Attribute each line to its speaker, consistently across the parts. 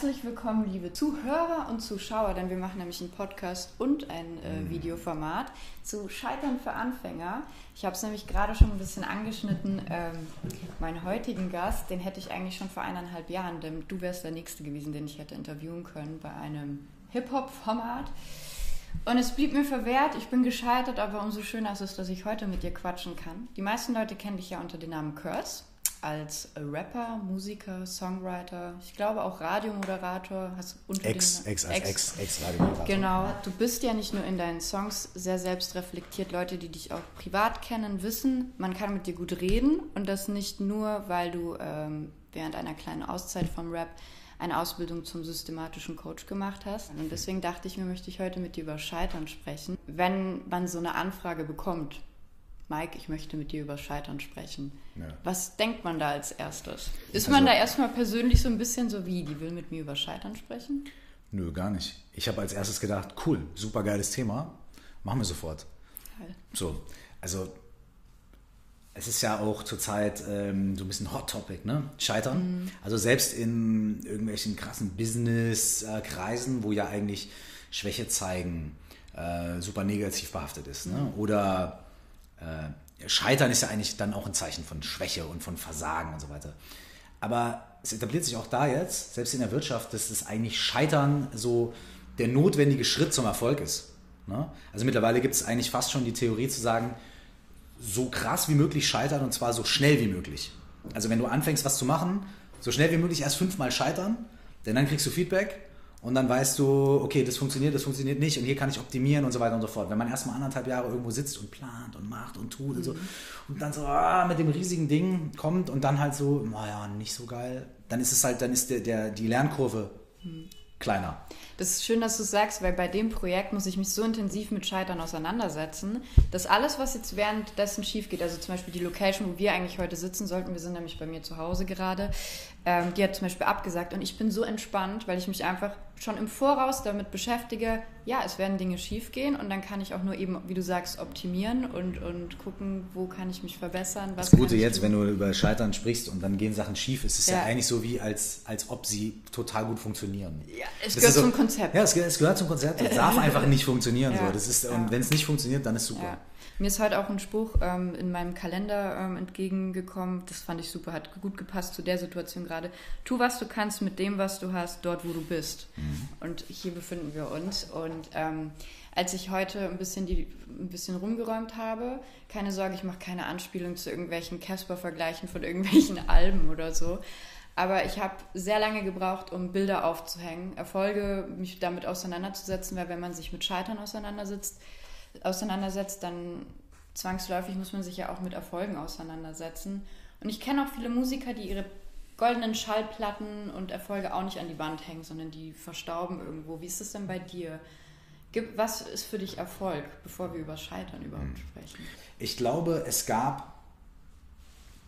Speaker 1: Herzlich willkommen, liebe Zuhörer und Zuschauer, denn wir machen nämlich einen Podcast und ein äh, mhm. Videoformat zu Scheitern für Anfänger. Ich habe es nämlich gerade schon ein bisschen angeschnitten. Ähm, meinen heutigen Gast, den hätte ich eigentlich schon vor eineinhalb Jahren, denn du wärst der Nächste gewesen, den ich hätte interviewen können bei einem Hip-Hop-Format. Und es blieb mir verwehrt, ich bin gescheitert, aber umso schöner ist es, dass ich heute mit dir quatschen kann. Die meisten Leute kennen dich ja unter dem Namen Curse als Rapper, Musiker, Songwriter, ich glaube auch Radiomoderator. Hast
Speaker 2: unter ex, ex, ex, ex, ex Radiomoderator.
Speaker 1: Genau, du bist ja nicht nur in deinen Songs sehr selbst reflektiert. Leute, die dich auch privat kennen, wissen, man kann mit dir gut reden und das nicht nur, weil du ähm, während einer kleinen Auszeit vom Rap eine Ausbildung zum systematischen Coach gemacht hast. Und deswegen dachte ich mir, möchte ich heute mit dir über Scheitern sprechen. Wenn man so eine Anfrage bekommt, Mike, ich möchte mit dir über Scheitern sprechen. Ja. Was denkt man da als erstes? Ist also, man da erstmal persönlich so ein bisschen so wie, die will mit mir über Scheitern sprechen?
Speaker 2: Nö, gar nicht. Ich habe als erstes gedacht, cool, super geiles Thema, machen wir sofort. Geil. So, also es ist ja auch zurzeit ähm, so ein bisschen Hot Topic, ne? Scheitern. Mhm. Also selbst in irgendwelchen krassen Business-Kreisen, wo ja eigentlich Schwäche zeigen äh, super negativ behaftet ist. Ne? Mhm. Oder äh, Scheitern ist ja eigentlich dann auch ein Zeichen von Schwäche und von Versagen und so weiter. Aber es etabliert sich auch da jetzt, selbst in der Wirtschaft, dass es eigentlich Scheitern so der notwendige Schritt zum Erfolg ist. Ne? Also mittlerweile gibt es eigentlich fast schon die Theorie zu sagen, so krass wie möglich scheitern und zwar so schnell wie möglich. Also wenn du anfängst, was zu machen, so schnell wie möglich erst fünfmal scheitern, denn dann kriegst du Feedback und dann weißt du, okay, das funktioniert, das funktioniert nicht und hier kann ich optimieren und so weiter und so fort. Wenn man erstmal anderthalb Jahre irgendwo sitzt und plant und macht und tut mhm. und so mhm. und dann so ah, mit dem riesigen Ding kommt und dann halt so, naja, nicht so geil, dann ist es halt, dann ist der, der, die Lernkurve mhm. kleiner.
Speaker 1: Das ist schön, dass du sagst, weil bei dem Projekt muss ich mich so intensiv mit Scheitern auseinandersetzen, dass alles, was jetzt währenddessen schief geht, also zum Beispiel die Location, wo wir eigentlich heute sitzen sollten, wir sind nämlich bei mir zu Hause gerade, ähm, die hat zum Beispiel abgesagt und ich bin so entspannt, weil ich mich einfach schon im Voraus damit beschäftige, ja, es werden Dinge schief gehen und dann kann ich auch nur eben, wie du sagst, optimieren und, und gucken, wo kann ich mich verbessern.
Speaker 2: das Gute jetzt, tun. wenn du über Scheitern sprichst und dann gehen Sachen schief, ist es ja. ja, eigentlich so wie, als, als ob sie total gut funktionieren.
Speaker 1: Ja, es das gehört so, zum Konzept.
Speaker 2: Ja, es, es, gehört zum Konzept. Es darf einfach nicht funktionieren. Ja. So. Das ist, und wenn es nicht funktioniert, dann ist super.
Speaker 1: Mir ist heute auch ein Spruch ähm, in meinem Kalender ähm, entgegengekommen. Das fand ich super, hat gut gepasst zu der Situation gerade. Tu, was du kannst mit dem, was du hast, dort, wo du bist. Mhm. Und hier befinden wir uns. Und ähm, als ich heute ein bisschen, die, ein bisschen rumgeräumt habe, keine Sorge, ich mache keine Anspielung zu irgendwelchen Casper-Vergleichen von irgendwelchen Alben oder so. Aber ich habe sehr lange gebraucht, um Bilder aufzuhängen, Erfolge, mich damit auseinanderzusetzen, weil wenn man sich mit Scheitern auseinandersetzt, auseinandersetzt, dann zwangsläufig muss man sich ja auch mit Erfolgen auseinandersetzen. Und ich kenne auch viele Musiker, die ihre goldenen Schallplatten und Erfolge auch nicht an die Wand hängen, sondern die verstauben irgendwo. Wie ist es denn bei dir? Was ist für dich Erfolg, bevor wir über Scheitern überhaupt hm. sprechen?
Speaker 2: Ich glaube, es gab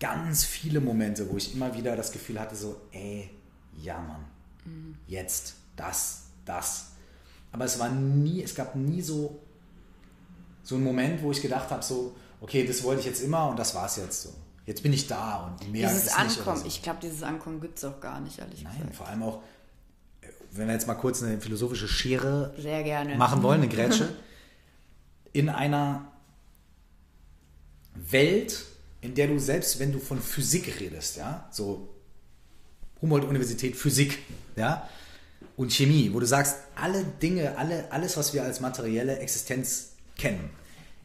Speaker 2: ganz viele Momente, wo ich immer wieder das Gefühl hatte, so, ey, ja Mann, mhm. jetzt, das, das. Aber es war nie, es gab nie so so ein Moment, wo ich gedacht habe, so, okay, das wollte ich jetzt immer und das war es jetzt so. Jetzt bin ich da und mehr
Speaker 1: dieses ist Ankommen, nicht so. ich glaube, dieses Ankommen gibt es auch gar nicht, ehrlich
Speaker 2: Nein, gesagt. vor allem auch, wenn wir jetzt mal kurz eine philosophische Schere
Speaker 1: Sehr gerne.
Speaker 2: machen wollen, eine Grätsche, in einer Welt, in der du selbst, wenn du von Physik redest, ja, so Humboldt-Universität Physik, ja, und Chemie, wo du sagst, alle Dinge, alle, alles, was wir als materielle Existenz kennen,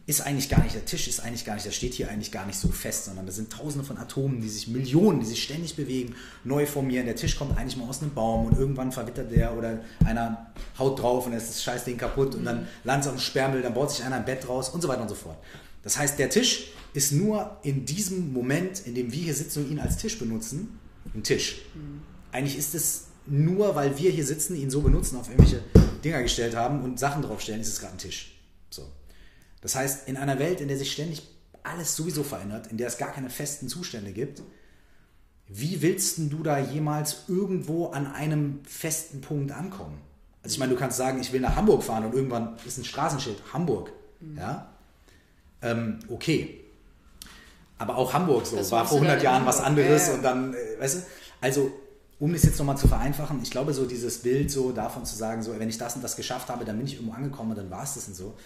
Speaker 2: ist eigentlich gar nicht, der Tisch ist eigentlich gar nicht, der steht hier eigentlich gar nicht so fest, sondern da sind tausende von Atomen, die sich, Millionen, die sich ständig bewegen, neu formieren. Der Tisch kommt eigentlich mal aus einem Baum und irgendwann verwittert der oder einer haut drauf und dann ist das Scheißding kaputt und dann landet es auf dem Sperrmüll, dann baut sich einer ein Bett draus und so weiter und so fort. Das heißt, der Tisch ist nur in diesem Moment, in dem wir hier sitzen und ihn als Tisch benutzen, ein Tisch. Eigentlich ist es nur, weil wir hier sitzen, ihn so benutzen, auf irgendwelche Dinger gestellt haben und Sachen draufstellen, ist es gerade ein Tisch. So. Das heißt, in einer Welt, in der sich ständig alles sowieso verändert, in der es gar keine festen Zustände gibt, wie willst du da jemals irgendwo an einem festen Punkt ankommen? Also ich meine, du kannst sagen, ich will nach Hamburg fahren und irgendwann ist ein Straßenschild Hamburg. Mhm. Ja? Ähm, okay. Aber auch Hamburg so, das war vor 100 Jahren was anderes ja, und dann, äh, weißt du, also um es jetzt nochmal zu vereinfachen, ich glaube, so dieses Bild so davon zu sagen, so, wenn ich das und das geschafft habe, dann bin ich irgendwo angekommen und dann war es das und so.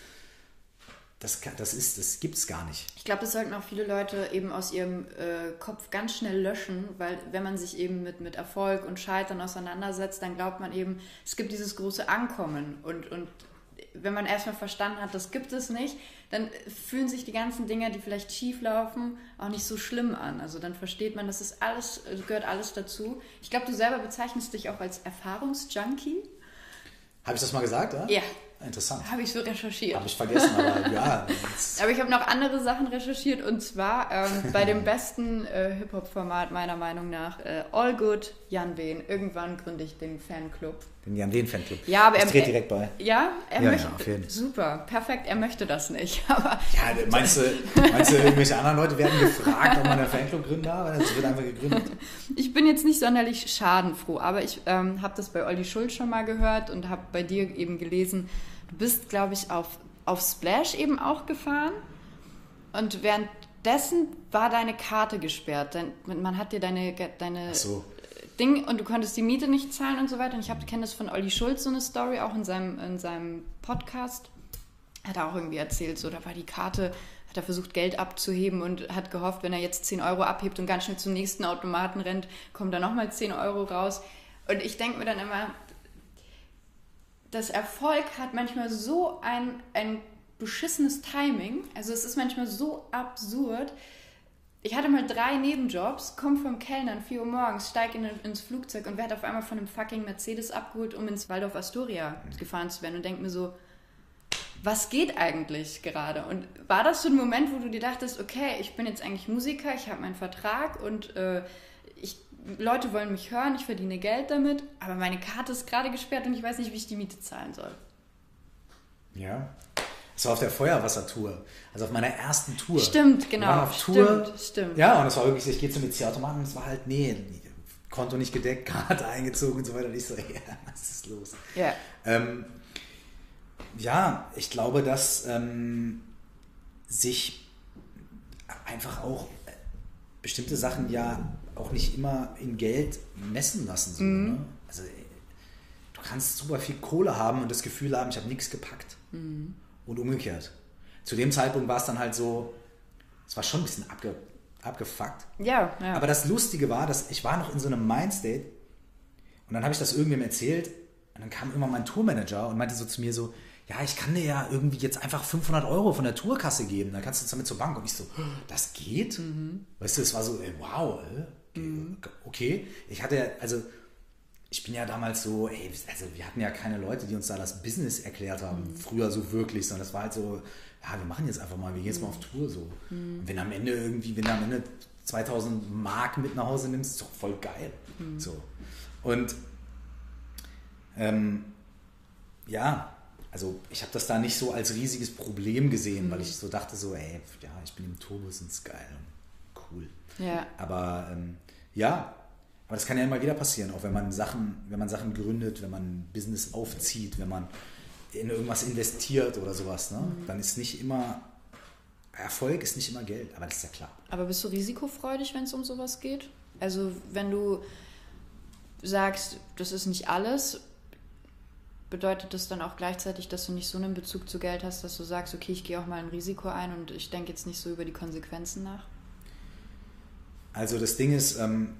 Speaker 2: Das, das, ist, das gibt es gar nicht.
Speaker 1: Ich glaube, das sollten auch viele Leute eben aus ihrem äh, Kopf ganz schnell löschen, weil wenn man sich eben mit, mit Erfolg und Scheitern auseinandersetzt, dann glaubt man eben, es gibt dieses große Ankommen. Und, und wenn man erstmal verstanden hat, das gibt es nicht, dann fühlen sich die ganzen Dinge, die vielleicht schief laufen, auch nicht so schlimm an. Also dann versteht man, das ist alles, gehört alles dazu. Ich glaube, du selber bezeichnest dich auch als Erfahrungsjunkie.
Speaker 2: Habe ich das mal gesagt? Ja.
Speaker 1: ja.
Speaker 2: Interessant.
Speaker 1: Habe ich so recherchiert.
Speaker 2: Habe ich vergessen, aber ja.
Speaker 1: aber ich habe noch andere Sachen recherchiert und zwar ähm, bei dem besten äh, Hip-Hop-Format meiner Meinung nach, äh, All Good Jan Wehn. Irgendwann gründe ich den Fanclub.
Speaker 2: Den Jan Wehn Fanclub.
Speaker 1: Ja, aber er
Speaker 2: dreht direkt bei.
Speaker 1: Ja, er
Speaker 2: ja,
Speaker 1: möchte.
Speaker 2: Ja, auf jeden.
Speaker 1: Super, perfekt. Er möchte das nicht. Aber
Speaker 2: ja, meinst du, meinst du, irgendwelche anderen Leute werden gefragt, ob man einen Fanclub gründen darf? Das wird einfach gegründet.
Speaker 1: Ich bin jetzt nicht sonderlich schadenfroh, aber ich ähm, habe das bei Olli Schulz schon mal gehört und habe bei dir eben gelesen, Du bist, glaube ich, auf, auf Splash eben auch gefahren und währenddessen war deine Karte gesperrt. Dein, man hat dir deine, deine
Speaker 2: so.
Speaker 1: Ding und du konntest die Miete nicht zahlen und so weiter. Und ich kenne das von Olli Schulz, so eine Story, auch in seinem, in seinem Podcast. Hat er auch irgendwie erzählt, so da war die Karte, hat er versucht, Geld abzuheben und hat gehofft, wenn er jetzt 10 Euro abhebt und ganz schnell zum nächsten Automaten rennt, kommen da nochmal 10 Euro raus. Und ich denke mir dann immer, das Erfolg hat manchmal so ein, ein beschissenes Timing. Also es ist manchmal so absurd. Ich hatte mal drei Nebenjobs, komme vom Kellnern 4 Uhr morgens, steige in, ins Flugzeug und werde auf einmal von einem fucking Mercedes abgeholt, um ins Waldorf Astoria gefahren zu werden und denke mir so, was geht eigentlich gerade? Und war das so ein Moment, wo du dir dachtest, okay, ich bin jetzt eigentlich Musiker, ich habe meinen Vertrag und äh, ich Leute wollen mich hören, ich verdiene Geld damit, aber meine Karte ist gerade gesperrt und ich weiß nicht, wie ich die Miete zahlen soll.
Speaker 2: Ja. Das war auf der Feuerwassertour. Also auf meiner ersten Tour.
Speaker 1: Stimmt, genau. Wir
Speaker 2: waren auf Tour.
Speaker 1: Stimmt, stimmt.
Speaker 2: Ja, und es war wirklich, ich gehe zum EC-Automaten und es war halt, nee, Konto nicht gedeckt, Karte eingezogen und so weiter. Und ich so, ja, was ist los?
Speaker 1: Ja.
Speaker 2: Ähm, ja, ich glaube, dass ähm, sich einfach auch bestimmte Sachen ja auch nicht immer in Geld messen lassen. So, mhm. ne? Also du kannst super viel Kohle haben und das Gefühl haben, ich habe nichts gepackt. Mhm. Und umgekehrt. Zu dem Zeitpunkt war es dann halt so, es war schon ein bisschen abge, abgefuckt.
Speaker 1: Ja, ja.
Speaker 2: Aber das Lustige war, dass ich war noch in so einem Mindstate und dann habe ich das irgendwem erzählt und dann kam immer mein Tourmanager und meinte so zu mir so, ja, ich kann dir ja irgendwie jetzt einfach 500 Euro von der Tourkasse geben, dann kannst du damit zur Bank. Und ich so, das geht? Mhm. Weißt du, es war so, ey, wow, ey, Mhm. Okay, ich hatte, also ich bin ja damals so, ey, also wir hatten ja keine Leute, die uns da das Business erklärt haben, mhm. früher so wirklich, sondern das war halt so, ja, wir machen jetzt einfach mal, wir gehen jetzt mal auf Tour so. Mhm. Und wenn am Ende irgendwie, wenn du am Ende 2000 Mark mit nach Hause nimmst, ist doch voll geil. Mhm. So. Und ähm, ja, also ich habe das da nicht so als riesiges Problem gesehen, weil mhm. ich so dachte so, ey, ja, ich bin im Tourbus und ist geil und cool.
Speaker 1: Ja.
Speaker 2: Aber ähm, ja, aber das kann ja immer wieder passieren, auch wenn man Sachen, wenn man Sachen gründet, wenn man ein Business aufzieht, wenn man in irgendwas investiert oder sowas, ne? Mhm. dann ist nicht immer Erfolg ist nicht immer Geld, aber das ist ja klar.
Speaker 1: Aber bist du risikofreudig, wenn es um sowas geht? Also wenn du sagst, das ist nicht alles, bedeutet das dann auch gleichzeitig, dass du nicht so einen Bezug zu Geld hast, dass du sagst, okay, ich gehe auch mal ein Risiko ein und ich denke jetzt nicht so über die Konsequenzen nach?
Speaker 2: Also das Ding ist, ähm,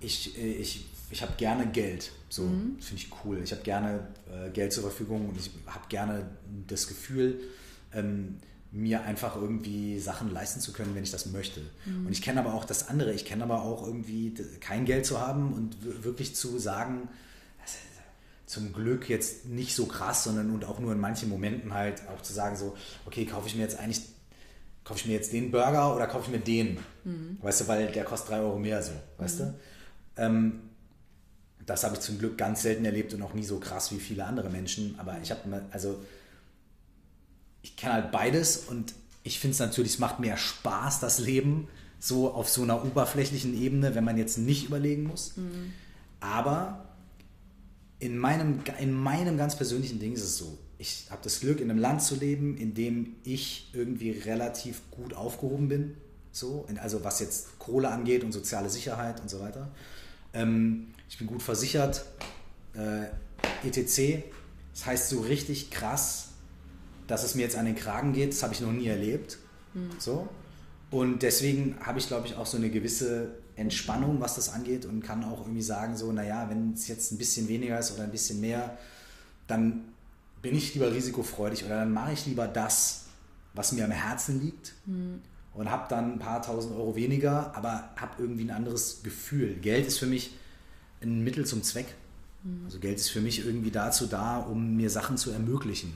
Speaker 2: ich, ich, ich habe gerne Geld. So mhm. finde ich cool. Ich habe gerne äh, Geld zur Verfügung und ich habe gerne das Gefühl, ähm, mir einfach irgendwie Sachen leisten zu können, wenn ich das möchte. Mhm. Und ich kenne aber auch das andere. Ich kenne aber auch irgendwie kein Geld zu haben und wirklich zu sagen, zum Glück jetzt nicht so krass, sondern und auch nur in manchen Momenten halt auch zu sagen so, okay, kaufe ich mir jetzt eigentlich kaufe ich mir jetzt den Burger oder kaufe ich mir den? Mhm. Weißt du, weil der kostet drei Euro mehr so, weißt mhm. du? Ähm, das habe ich zum Glück ganz selten erlebt und auch nie so krass wie viele andere Menschen. Aber ich habe, also, ich kenne halt beides und ich finde es natürlich, es macht mehr Spaß, das Leben, so auf so einer oberflächlichen Ebene, wenn man jetzt nicht überlegen muss. Mhm. Aber in meinem, in meinem ganz persönlichen Ding ist es so, ich habe das Glück, in einem Land zu leben, in dem ich irgendwie relativ gut aufgehoben bin. So, also was jetzt Kohle angeht und soziale Sicherheit und so weiter. Ähm, ich bin gut versichert, äh, etc. Das heißt so richtig krass, dass es mir jetzt an den Kragen geht, das habe ich noch nie erlebt. Mhm. So. Und deswegen habe ich, glaube ich, auch so eine gewisse Entspannung, was das angeht und kann auch irgendwie sagen, so, naja, wenn es jetzt ein bisschen weniger ist oder ein bisschen mehr, dann bin ich lieber risikofreudig oder dann mache ich lieber das, was mir am Herzen liegt mhm. Und habe dann ein paar tausend Euro weniger, aber habe irgendwie ein anderes Gefühl. Geld ist für mich ein Mittel zum Zweck. Mhm. Also Geld ist für mich irgendwie dazu da, um mir Sachen zu ermöglichen.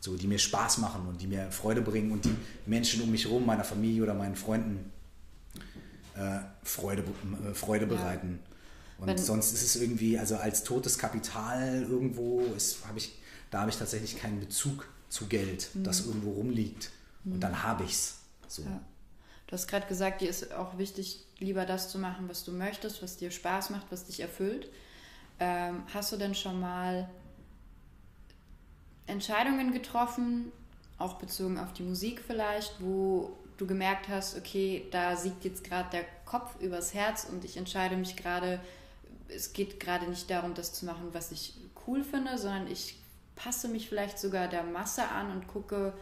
Speaker 2: So, die mir Spaß machen und die mir Freude bringen und die Menschen um mich herum, meiner Familie oder meinen Freunden äh, Freude, äh, Freude bereiten. Und Wenn, sonst ist es irgendwie, also als totes Kapital irgendwo, habe ich, da habe ich tatsächlich keinen Bezug zu Geld, mhm. das irgendwo rumliegt. Mhm. Und dann habe ich es. So. Ja.
Speaker 1: Du hast gerade gesagt, dir ist auch wichtig, lieber das zu machen, was du möchtest, was dir Spaß macht, was dich erfüllt. Ähm, hast du denn schon mal Entscheidungen getroffen, auch bezogen auf die Musik vielleicht, wo du gemerkt hast, okay, da siegt jetzt gerade der Kopf übers Herz und ich entscheide mich gerade, es geht gerade nicht darum, das zu machen, was ich cool finde, sondern ich passe mich vielleicht sogar der Masse an und gucke,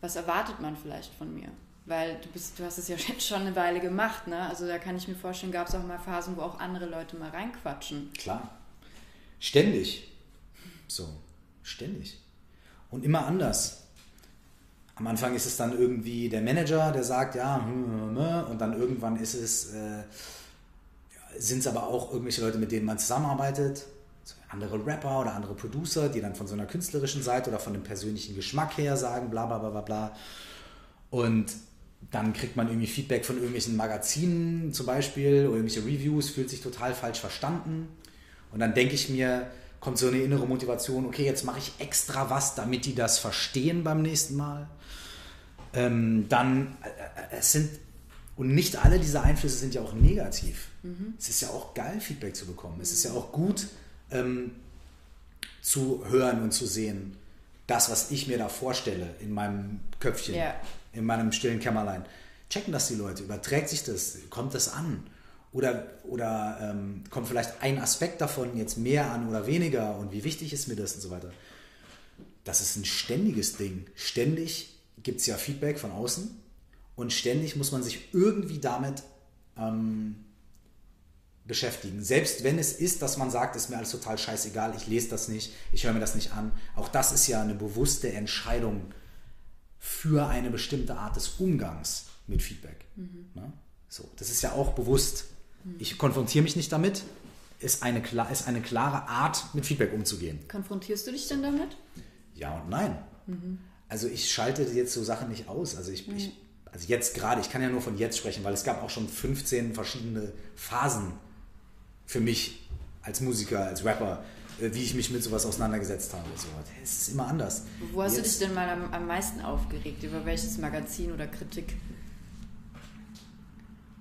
Speaker 1: was erwartet man vielleicht von mir. Weil du bist, du hast es ja jetzt schon eine Weile gemacht, ne? Also da kann ich mir vorstellen, gab es auch mal Phasen, wo auch andere Leute mal reinquatschen.
Speaker 2: Klar. Ständig. So. Ständig. Und immer anders am Anfang ist es dann irgendwie der Manager, der sagt, ja, hm, hm, hm, und dann irgendwann ist es, äh, sind es aber auch irgendwelche Leute, mit denen man zusammenarbeitet, andere Rapper oder andere Producer, die dann von so einer künstlerischen Seite oder von dem persönlichen Geschmack her sagen, bla bla bla bla bla. Und dann kriegt man irgendwie Feedback von irgendwelchen Magazinen zum Beispiel oder irgendwelche Reviews, fühlt sich total falsch verstanden. Und dann denke ich mir, kommt so eine innere Motivation, okay, jetzt mache ich extra was, damit die das verstehen beim nächsten Mal ähm, dann äh, äh, es sind und nicht alle diese Einflüsse sind ja auch negativ. Mhm. Es ist ja auch geil, Feedback zu bekommen. Es ist ja auch gut ähm, zu hören und zu sehen, das, was ich mir da vorstelle in meinem Köpfchen, yeah. in meinem stillen Kämmerlein. Checken das die Leute? Überträgt sich das? Kommt das an? Oder, oder ähm, kommt vielleicht ein Aspekt davon jetzt mehr an oder weniger? Und wie wichtig ist mir das und so weiter? Das ist ein ständiges Ding. Ständig gibt es ja Feedback von außen und ständig muss man sich irgendwie damit ähm, beschäftigen. Selbst wenn es ist, dass man sagt, ist mir alles total scheißegal, ich lese das nicht, ich höre mir das nicht an. Auch das ist ja eine bewusste Entscheidung für eine bestimmte Art des Umgangs mit Feedback. Mhm. Ne? So, das ist ja auch bewusst. Mhm. Ich konfrontiere mich nicht damit. Ist eine, ist eine klare Art, mit Feedback umzugehen.
Speaker 1: Konfrontierst du dich denn damit?
Speaker 2: Ja und nein. Mhm also ich schalte jetzt so Sachen nicht aus. Also ich, mhm. ich also jetzt gerade, ich kann ja nur von jetzt sprechen, weil es gab auch schon 15 verschiedene Phasen für mich als Musiker, als Rapper, äh, wie ich mich mit sowas auseinandergesetzt habe. So, es ist immer anders.
Speaker 1: Wo hast jetzt, du dich denn mal am, am meisten aufgeregt? Über welches Magazin oder Kritik?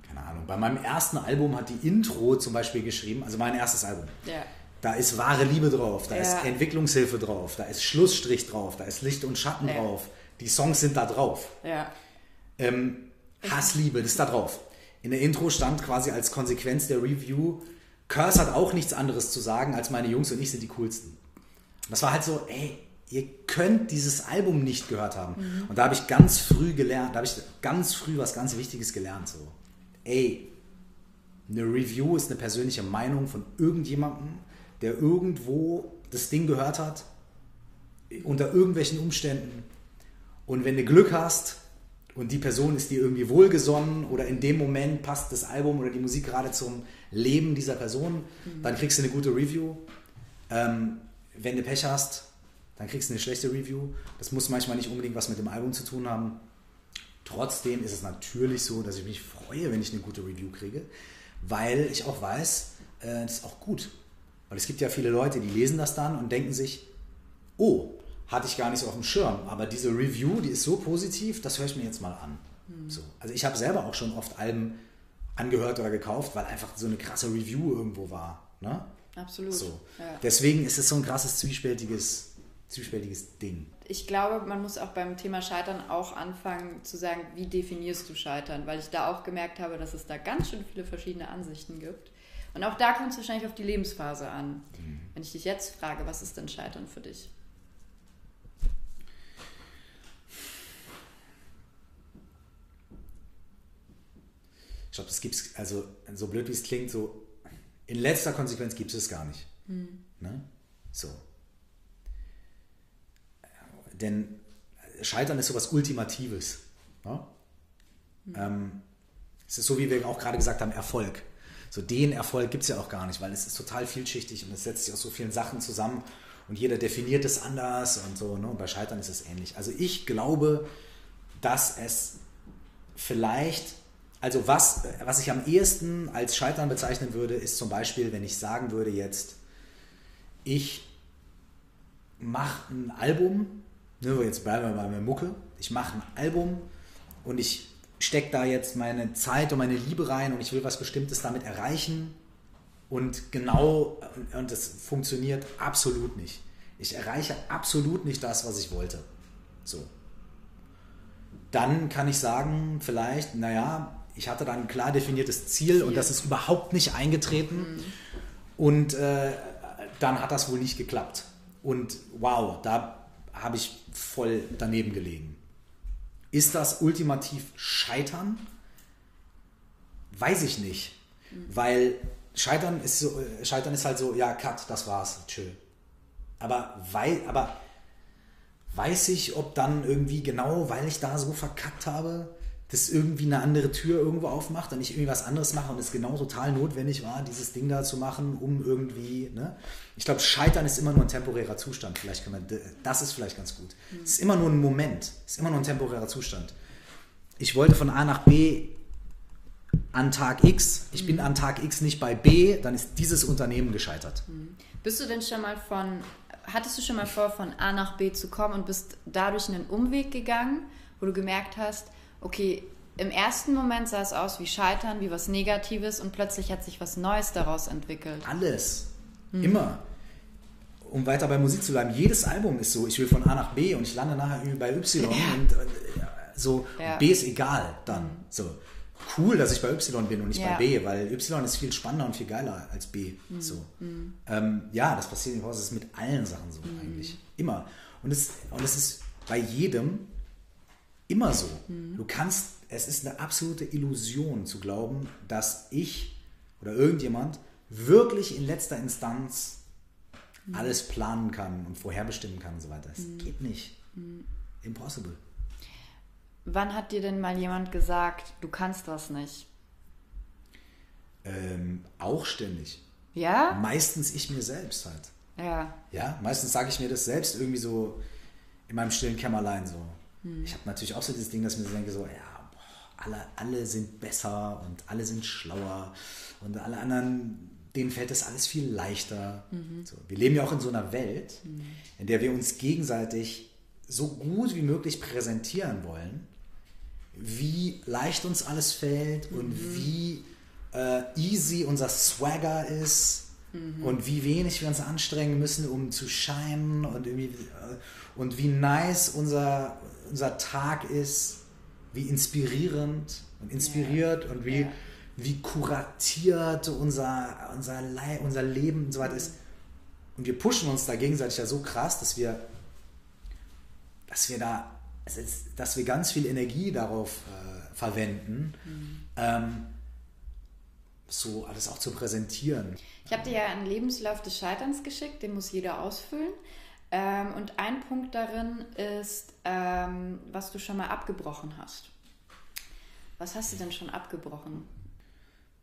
Speaker 2: Keine Ahnung. Bei meinem ersten Album hat die Intro zum Beispiel geschrieben, also mein erstes Album.
Speaker 1: Ja.
Speaker 2: Da ist wahre Liebe drauf, da ja. ist Entwicklungshilfe drauf, da ist Schlussstrich drauf, da ist Licht und Schatten ja. drauf. Die Songs sind da drauf.
Speaker 1: Ja.
Speaker 2: Ähm, Hassliebe, das ist da drauf. In der Intro stand quasi als Konsequenz der Review, Curse hat auch nichts anderes zu sagen, als meine Jungs und ich sind die coolsten. Und das war halt so, ey, ihr könnt dieses Album nicht gehört haben. Mhm. Und da habe ich ganz früh gelernt, da habe ich ganz früh was ganz Wichtiges gelernt. So, ey, eine Review ist eine persönliche Meinung von irgendjemandem der irgendwo das Ding gehört hat, unter irgendwelchen Umständen. Und wenn du Glück hast und die Person ist dir irgendwie wohlgesonnen oder in dem Moment passt das Album oder die Musik gerade zum Leben dieser Person, mhm. dann kriegst du eine gute Review. Ähm, wenn du Pech hast, dann kriegst du eine schlechte Review. Das muss manchmal nicht unbedingt was mit dem Album zu tun haben. Trotzdem ist es natürlich so, dass ich mich freue, wenn ich eine gute Review kriege, weil ich auch weiß, äh, das ist auch gut. Weil es gibt ja viele Leute, die lesen das dann und denken sich, oh, hatte ich gar nicht so auf dem Schirm, aber diese Review, die ist so positiv, das höre ich mir jetzt mal an. Mhm. So. Also ich habe selber auch schon oft Alben angehört oder gekauft, weil einfach so eine krasse Review irgendwo war. Ne?
Speaker 1: Absolut.
Speaker 2: So. Ja. Deswegen ist es so ein krasses, zwiespältiges zwiespältiges Ding.
Speaker 1: Ich glaube, man muss auch beim Thema Scheitern auch anfangen zu sagen, wie definierst du Scheitern? Weil ich da auch gemerkt habe, dass es da ganz schön viele verschiedene Ansichten gibt. Und auch da kommt es wahrscheinlich auf die Lebensphase an. Mhm. Wenn ich dich jetzt frage, was ist denn Scheitern für dich?
Speaker 2: Glaube, das gibt es, also so blöd wie es klingt, so in letzter Konsequenz gibt es es gar nicht. Mhm. Ne? So. Denn Scheitern ist sowas Ultimatives. Ne? Mhm. Ähm, es ist so, wie wir auch gerade gesagt haben, Erfolg. So den Erfolg gibt es ja auch gar nicht, weil es ist total vielschichtig und es setzt sich aus so vielen Sachen zusammen und jeder definiert es anders und so. Ne? Und bei Scheitern ist es ähnlich. Also ich glaube, dass es vielleicht, also was, was ich am ehesten als Scheitern bezeichnen würde, ist zum Beispiel, wenn ich sagen würde jetzt, ich mache ein Album, ne, jetzt bleiben wir bei meiner Mucke, ich mache ein Album und ich stecke da jetzt meine Zeit und meine Liebe rein und ich will was Bestimmtes damit erreichen und genau, und das funktioniert absolut nicht. Ich erreiche absolut nicht das, was ich wollte. So. Dann kann ich sagen, vielleicht, naja, ich hatte da ein klar definiertes Ziel, Ziel. und das ist überhaupt nicht eingetreten. Mhm. Und äh, dann hat das wohl nicht geklappt. Und wow, da habe ich voll daneben gelegen. Ist das ultimativ Scheitern? Weiß ich nicht. Mhm. Weil Scheitern ist, so, Scheitern ist halt so, ja, cut, das war's, tschö. Aber, weil, aber weiß ich, ob dann irgendwie genau, weil ich da so verkackt habe, das irgendwie eine andere Tür irgendwo aufmacht und ich irgendwie was anderes mache und es genau total notwendig war, dieses Ding da zu machen, um irgendwie, ne? Ich glaube, Scheitern ist immer nur ein temporärer Zustand. Vielleicht können wir, das ist vielleicht ganz gut. Mhm. Es ist immer nur ein Moment, es ist immer nur ein temporärer Zustand. Ich wollte von A nach B an Tag X, ich mhm. bin an Tag X nicht bei B, dann ist dieses Unternehmen gescheitert.
Speaker 1: Mhm. Bist du denn schon mal von, hattest du schon mal vor, von A nach B zu kommen und bist dadurch einen Umweg gegangen, wo du gemerkt hast, okay, im ersten Moment sah es aus wie Scheitern, wie was Negatives und plötzlich hat sich was Neues daraus entwickelt.
Speaker 2: Alles. Mhm. Immer. Um weiter bei Musik zu bleiben, jedes Album ist so, ich will von A nach B und ich lande nachher bei Y ja. und äh, so, ja. B ist egal dann. Mhm. So. Cool, dass ich bei Y bin und nicht ja. bei B, weil Y ist viel spannender und viel geiler als B. Mhm. So. Mhm. Ähm, ja, das passiert im Haus, das ist mit allen Sachen so mhm. eigentlich. Immer. Und es, und es ist bei jedem immer so. Mhm. Du kannst, es ist eine absolute Illusion zu glauben, dass ich oder irgendjemand wirklich in letzter Instanz mhm. alles planen kann und vorherbestimmen kann und so weiter. Es mhm. geht nicht. Mhm. Impossible.
Speaker 1: Wann hat dir denn mal jemand gesagt, du kannst das nicht?
Speaker 2: Ähm, auch ständig.
Speaker 1: Ja?
Speaker 2: Meistens ich mir selbst halt.
Speaker 1: Ja.
Speaker 2: Ja, meistens sage ich mir das selbst irgendwie so in meinem stillen Kämmerlein so. Hm. Ich habe natürlich auch so dieses Ding, dass ich mir so denke, so, ja, boah, alle, alle sind besser und alle sind schlauer und alle anderen, denen fällt das alles viel leichter. Mhm. So, wir leben ja auch in so einer Welt, mhm. in der wir uns gegenseitig so gut wie möglich präsentieren wollen, wie leicht uns alles fällt mhm. und wie äh, easy unser Swagger ist mhm. und wie wenig wir uns anstrengen müssen, um zu scheinen und irgendwie äh, und wie nice unser, unser Tag ist, wie inspirierend und inspiriert ja. und wie, ja. wie kuratiert unser, unser, Le unser Leben und so weiter ist. Und wir pushen uns da gegenseitig ja so krass, dass wir, dass wir da, dass wir ganz viel Energie darauf äh, verwenden, mhm. ähm, so alles auch zu präsentieren.
Speaker 1: Ich habe dir ja einen Lebenslauf des Scheiterns geschickt, den muss jeder ausfüllen. Ähm, und ein Punkt darin ist, ähm, was du schon mal abgebrochen hast. Was hast du denn schon abgebrochen?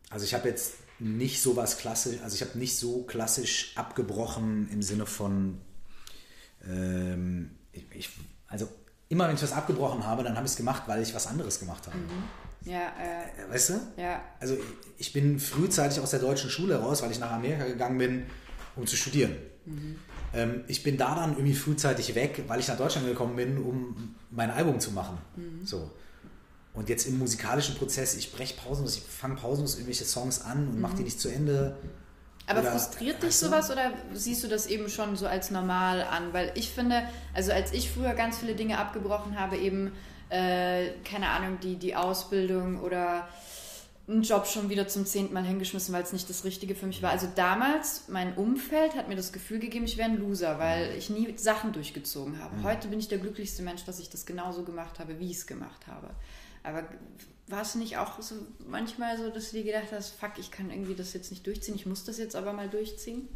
Speaker 2: Also ich habe jetzt nicht so was klassisch, also ich habe nicht so klassisch abgebrochen im Sinne von, ähm, ich, ich, also immer wenn ich was abgebrochen habe, dann habe ich es gemacht, weil ich was anderes gemacht habe.
Speaker 1: Mhm. Ja, äh,
Speaker 2: weißt du?
Speaker 1: Ja.
Speaker 2: Also ich bin frühzeitig aus der deutschen Schule raus, weil ich nach Amerika gegangen bin, um zu studieren. Mhm. Ähm, ich bin da dann irgendwie frühzeitig weg, weil ich nach Deutschland gekommen bin, um mein Album zu machen. Mhm. So. Und jetzt im musikalischen Prozess, ich breche pausenlos, ich fange pausenlos irgendwelche Songs an und mhm. mache die nicht zu Ende.
Speaker 1: Aber oder, frustriert dich sowas oder siehst du das eben schon so als normal an? Weil ich finde, also als ich früher ganz viele Dinge abgebrochen habe, eben, äh, keine Ahnung, die, die Ausbildung oder einen Job schon wieder zum zehnten Mal hingeschmissen, weil es nicht das Richtige für mich war. Also damals, mein Umfeld hat mir das Gefühl gegeben, ich wäre ein Loser, weil ich nie Sachen durchgezogen habe. Mhm. Heute bin ich der glücklichste Mensch, dass ich das genauso gemacht habe, wie ich es gemacht habe. Aber war es nicht auch so manchmal so, dass du dir gedacht hast, fuck, ich kann irgendwie das jetzt nicht durchziehen, ich muss das jetzt aber mal durchziehen?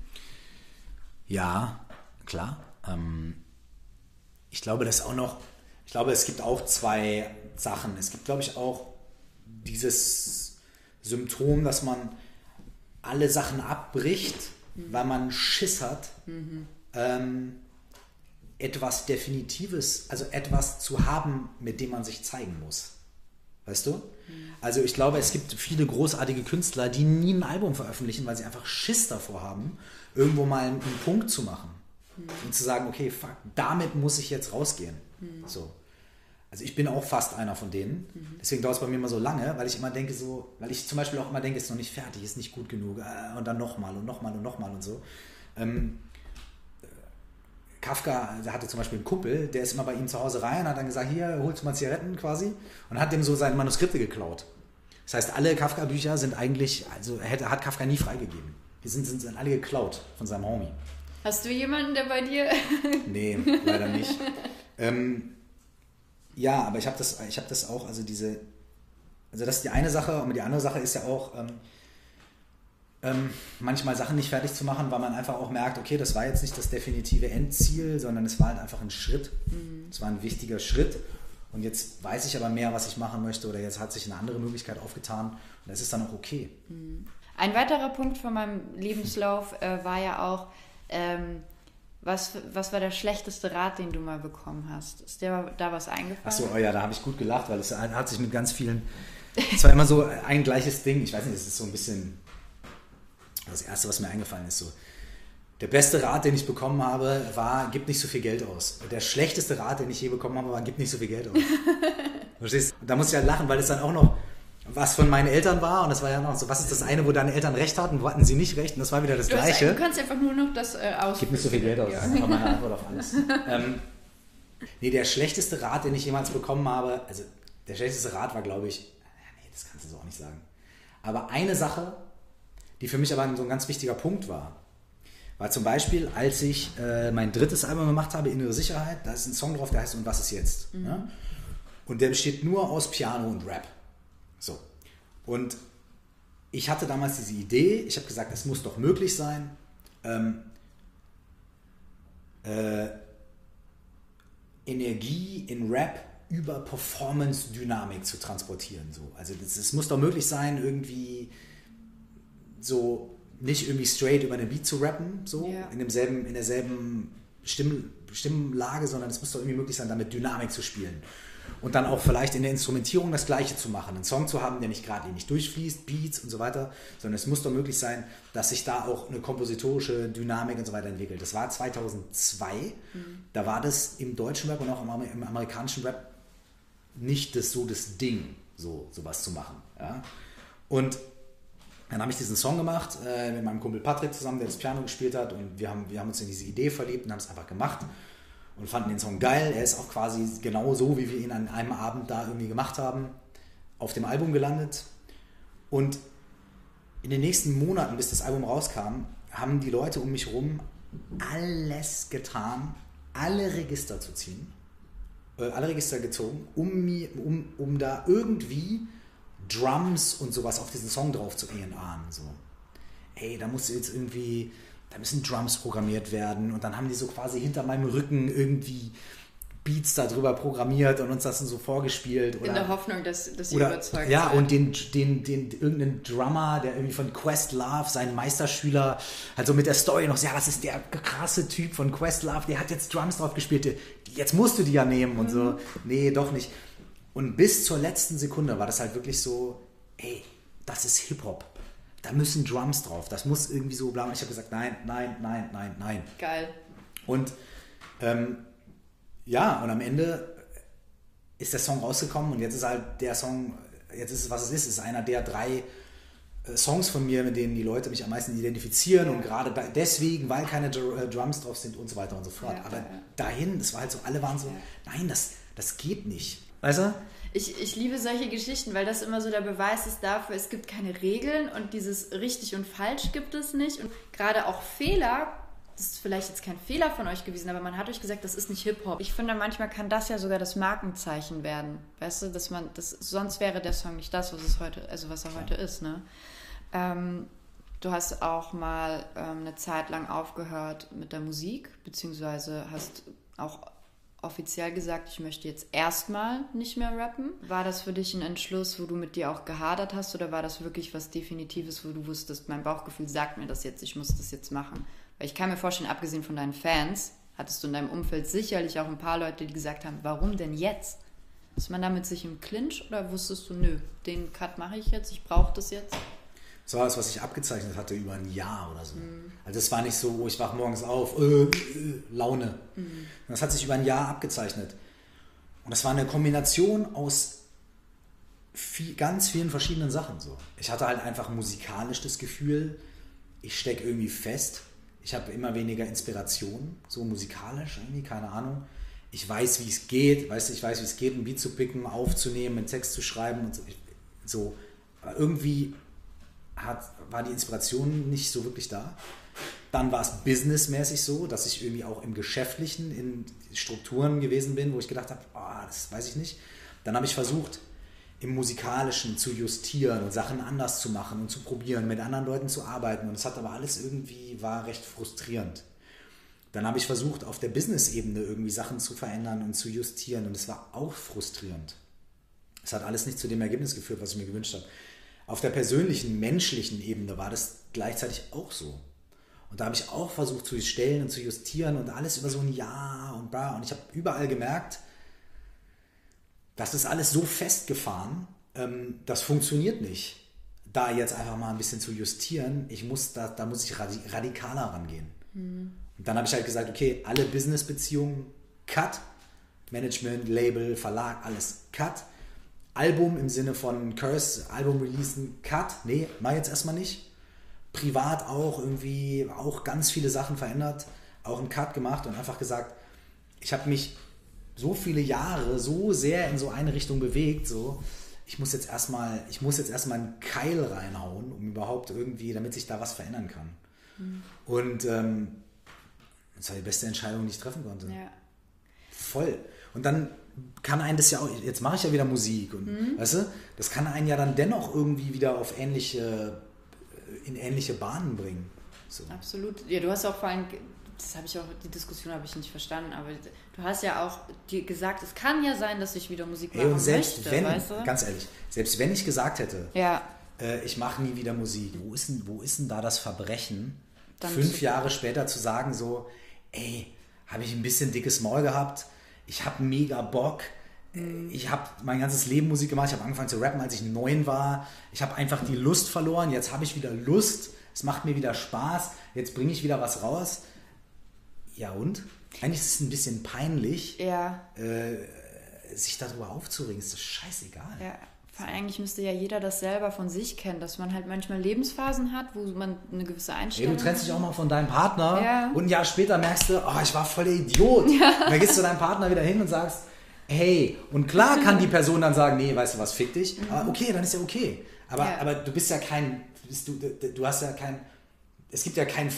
Speaker 2: Ja, klar. Ähm, ich glaube, das auch noch, ich glaube, es gibt auch zwei Sachen. Es gibt, glaube ich, auch dieses Symptom, dass man alle Sachen abbricht, mhm. weil man Schiss hat, mhm. ähm, etwas Definitives, also etwas zu haben, mit dem man sich zeigen muss. Weißt du? Also ich glaube, es gibt viele großartige Künstler, die nie ein Album veröffentlichen, weil sie einfach Schiss davor haben, irgendwo mal einen, einen Punkt zu machen. Mhm. Und zu sagen, okay, fuck, damit muss ich jetzt rausgehen. Mhm. So. Also ich bin auch fast einer von denen. Mhm. Deswegen dauert es bei mir immer so lange, weil ich immer denke so, weil ich zum Beispiel auch immer denke, es ist noch nicht fertig, ist nicht gut genug. Äh, und dann nochmal und nochmal und nochmal und so. Ähm, Kafka, der hatte zum Beispiel einen Kumpel, der ist immer bei ihm zu Hause rein, hat dann gesagt, hier, holst du mal Zigaretten quasi und hat dem so seine Manuskripte geklaut. Das heißt, alle Kafka-Bücher sind eigentlich, also hätte, hat Kafka nie freigegeben. Die sind, sind, sind alle geklaut von seinem Homie.
Speaker 1: Hast du jemanden, der bei dir...
Speaker 2: nee, leider nicht. ähm, ja, aber ich habe das, hab das auch, also diese, also das ist die eine Sache, und die andere Sache ist ja auch, ähm, ähm, manchmal Sachen nicht fertig zu machen, weil man einfach auch merkt, okay, das war jetzt nicht das definitive Endziel, sondern es war halt einfach ein Schritt. Mhm. Es war ein wichtiger Schritt. Und jetzt weiß ich aber mehr, was ich machen möchte oder jetzt hat sich eine andere Möglichkeit aufgetan und das ist dann auch okay.
Speaker 1: Mhm. Ein weiterer Punkt von meinem Lebenslauf äh, war ja auch, ähm, was, was war der schlechteste Rat, den du mal bekommen hast? Ist dir da was eingefallen?
Speaker 2: Achso, oh ja, da habe ich gut gelacht, weil es hat sich mit ganz vielen. Es war immer so ein gleiches Ding. Ich weiß nicht, es ist so ein bisschen das Erste, was mir eingefallen ist, so. Der beste Rat, den ich bekommen habe, war, gib nicht so viel Geld aus. Der schlechteste Rat, den ich je bekommen habe, war, gib nicht so viel Geld aus. Verstehst du? Da muss ich ja lachen, weil es dann auch noch was von meinen Eltern war und das war ja noch so, was ist das eine, wo deine Eltern recht hatten, wo hatten sie nicht recht und das war wieder das du Gleiche.
Speaker 1: Hast, du kannst einfach nur noch das äh, aus.
Speaker 2: Gib nicht so viel Geld aus, ja. das ist meine Antwort auf alles. ähm, nee, der schlechteste Rat, den ich jemals bekommen habe, also der schlechteste Rat war, glaube ich, nee, das kannst du so auch nicht sagen. Aber eine Sache, die für mich aber so ein ganz wichtiger Punkt war. War zum Beispiel, als ich äh, mein drittes Album gemacht habe, Innere Sicherheit, da ist ein Song drauf, der heißt Und was ist jetzt? Mhm. Ja? Und der besteht nur aus Piano und Rap. So. Und ich hatte damals diese Idee, ich habe gesagt, es muss doch möglich sein, ähm, äh, Energie in Rap über Performance-Dynamik zu transportieren. So. Also es muss doch möglich sein, irgendwie so nicht irgendwie straight über den Beat zu rappen, so ja. in, demselben, in derselben Stimm, Stimmlage, sondern es muss doch irgendwie möglich sein, damit Dynamik zu spielen. Und dann auch vielleicht in der Instrumentierung das Gleiche zu machen. Einen Song zu haben, der nicht gerade nicht durchfließt, Beats und so weiter, sondern es muss doch möglich sein, dass sich da auch eine kompositorische Dynamik und so weiter entwickelt. Das war 2002. Mhm. Da war das im deutschen Rap und auch im, amerikanischen Rap nicht das, so das Ding, so sowas zu machen. Ja? Und dann habe ich diesen Song gemacht äh, mit meinem Kumpel Patrick zusammen, der das Piano gespielt hat. Und wir haben, wir haben uns in diese Idee verliebt und haben es einfach gemacht und fanden den Song geil. Er ist auch quasi genau so, wie wir ihn an einem Abend da irgendwie gemacht haben, auf dem Album gelandet. Und in den nächsten Monaten, bis das Album rauskam, haben die Leute um mich herum alles getan, alle Register zu ziehen, äh, alle Register gezogen, um, um, um da irgendwie Drums und sowas auf diesen Song drauf zu ahnen. So, ey, da muss jetzt irgendwie, da müssen Drums programmiert werden und dann haben die so quasi hinter meinem Rücken irgendwie Beats darüber programmiert und uns das so vorgespielt. Oder,
Speaker 1: In der Hoffnung, dass, dass
Speaker 2: sie oder, überzeugt Ja, seid. und den, den, den, irgendeinen Drummer, der irgendwie von Questlove, seinen Meisterschüler, halt so mit der Story noch, ja, das ist der krasse Typ von Questlove, der hat jetzt Drums drauf gespielt, jetzt musst du die ja nehmen und mhm. so. Nee, doch nicht. Und bis zur letzten Sekunde war das halt wirklich so, ey, das ist Hip-Hop. Da müssen Drums drauf. Das muss irgendwie so bla. Und ich habe gesagt, nein, nein, nein, nein, nein.
Speaker 1: Geil.
Speaker 2: Und ähm, ja, und am Ende ist der Song rausgekommen und jetzt ist halt der Song, jetzt ist es, was es ist, es ist einer der drei Songs von mir, mit denen die Leute mich am meisten identifizieren ja. und gerade deswegen, weil keine äh, Drums drauf sind und so weiter und so fort. Ja, Aber ja. dahin, das war halt so, alle waren so, nein, das, das geht nicht. Weißt du?
Speaker 1: Ich, ich liebe solche Geschichten, weil das immer so der Beweis ist dafür, es gibt keine Regeln und dieses richtig und falsch gibt es nicht. Und gerade auch Fehler das ist vielleicht jetzt kein Fehler von euch gewesen, aber man hat euch gesagt, das ist nicht Hip-Hop. Ich finde, manchmal kann das ja sogar das Markenzeichen werden. Weißt du, dass man, das, sonst wäre der Song nicht das, was es heute, also was er heute ist, ne? Ähm, du hast auch mal ähm, eine Zeit lang aufgehört mit der Musik, beziehungsweise hast auch offiziell gesagt, ich möchte jetzt erstmal nicht mehr rappen. War das für dich ein Entschluss, wo du mit dir auch gehadert hast oder war das wirklich was Definitives, wo du wusstest, mein Bauchgefühl sagt mir das jetzt, ich muss das jetzt machen? Weil ich kann mir vorstellen, abgesehen von deinen Fans, hattest du in deinem Umfeld sicherlich auch ein paar Leute, die gesagt haben, warum denn jetzt? Ist man damit sich im Clinch oder wusstest du, nö, den Cut mache ich jetzt, ich brauche das jetzt?
Speaker 2: Das war das, was ich abgezeichnet hatte über ein Jahr oder so. Mhm. Also es war nicht so, wo ich wach morgens auf, äh, äh, Laune. Mhm. Das hat sich über ein Jahr abgezeichnet. Und das war eine Kombination aus viel, ganz vielen verschiedenen Sachen. So. Ich hatte halt einfach musikalisch das Gefühl, ich stecke irgendwie fest ich habe immer weniger Inspiration, so musikalisch irgendwie, keine Ahnung. Ich weiß, wie es geht, weißt du, ich weiß, wie es geht, ein Beat zu picken, aufzunehmen, einen Text zu schreiben und so. So. irgendwie hat, war die Inspiration nicht so wirklich da. Dann war es businessmäßig so, dass ich irgendwie auch im Geschäftlichen in Strukturen gewesen bin, wo ich gedacht habe, oh, das weiß ich nicht. Dann habe ich versucht, im Musikalischen zu justieren und Sachen anders zu machen und zu probieren, mit anderen Leuten zu arbeiten. Und es hat aber alles irgendwie, war recht frustrierend. Dann habe ich versucht, auf der Business-Ebene irgendwie Sachen zu verändern und zu justieren. Und es war auch frustrierend. Es hat alles nicht zu dem Ergebnis geführt, was ich mir gewünscht habe. Auf der persönlichen, menschlichen Ebene war das gleichzeitig auch so. Und da habe ich auch versucht zu stellen und zu justieren und alles über so ein Jahr und bla. Und ich habe überall gemerkt, das ist alles so festgefahren, ähm, das funktioniert nicht. Da jetzt einfach mal ein bisschen zu justieren, ich muss da, da muss ich radikaler rangehen. Mhm. Und dann habe ich halt gesagt, okay, alle Business-Beziehungen, cut. Management, Label, Verlag, alles cut. Album im Sinne von Curse, Album releasen, cut. Nee, mach jetzt erstmal nicht. Privat auch irgendwie, auch ganz viele Sachen verändert, auch einen Cut gemacht und einfach gesagt, ich habe mich so viele Jahre so sehr in so eine Richtung bewegt, so ich muss jetzt erstmal, ich muss jetzt erstmal einen Keil reinhauen, um überhaupt irgendwie, damit sich da was verändern kann. Mhm. Und ähm, das war die beste Entscheidung, die ich treffen konnte. Ja. Voll. Und dann kann einen das ja auch, jetzt mache ich ja wieder Musik und mhm. weißt du, das kann einen ja dann dennoch irgendwie wieder auf ähnliche, in ähnliche Bahnen bringen. So.
Speaker 1: Absolut. Ja, du hast auch vor allem das habe ich auch, die Diskussion habe ich nicht verstanden, aber du hast ja auch gesagt, es kann ja sein, dass ich wieder Musik machen Ey, und
Speaker 2: selbst
Speaker 1: möchte,
Speaker 2: wenn, weißt du? Ganz ehrlich, selbst wenn ich gesagt hätte,
Speaker 1: ja.
Speaker 2: äh, ich mache nie wieder Musik, wo ist denn, wo ist denn da das Verbrechen, Dann fünf Jahre später zu sagen so, ey, habe ich ein bisschen dickes Maul gehabt, ich habe mega Bock, ich habe mein ganzes Leben Musik gemacht, ich habe angefangen zu rappen, als ich neun war, ich habe einfach die Lust verloren, jetzt habe ich wieder Lust, es macht mir wieder Spaß, jetzt bringe ich wieder was raus ja und? Eigentlich ist es ein bisschen peinlich,
Speaker 1: ja.
Speaker 2: äh, sich darüber aufzuregen. Ist das scheißegal.
Speaker 1: Ja. Eigentlich müsste ja jeder das selber von sich kennen, dass man halt manchmal Lebensphasen hat, wo man eine gewisse Einstellung
Speaker 2: hat. du trennst dich auch mal von deinem Partner ja. und ein Jahr später merkst du, oh, ich war voll der Idiot. Ja. Und dann gehst du deinem Partner wieder hin und sagst, hey, und klar kann die Person dann sagen, nee, weißt du was, fick dich. Mhm. Aber okay, dann ist ja okay. Aber, ja. aber du bist ja kein, bist du, du hast ja kein, es gibt ja kein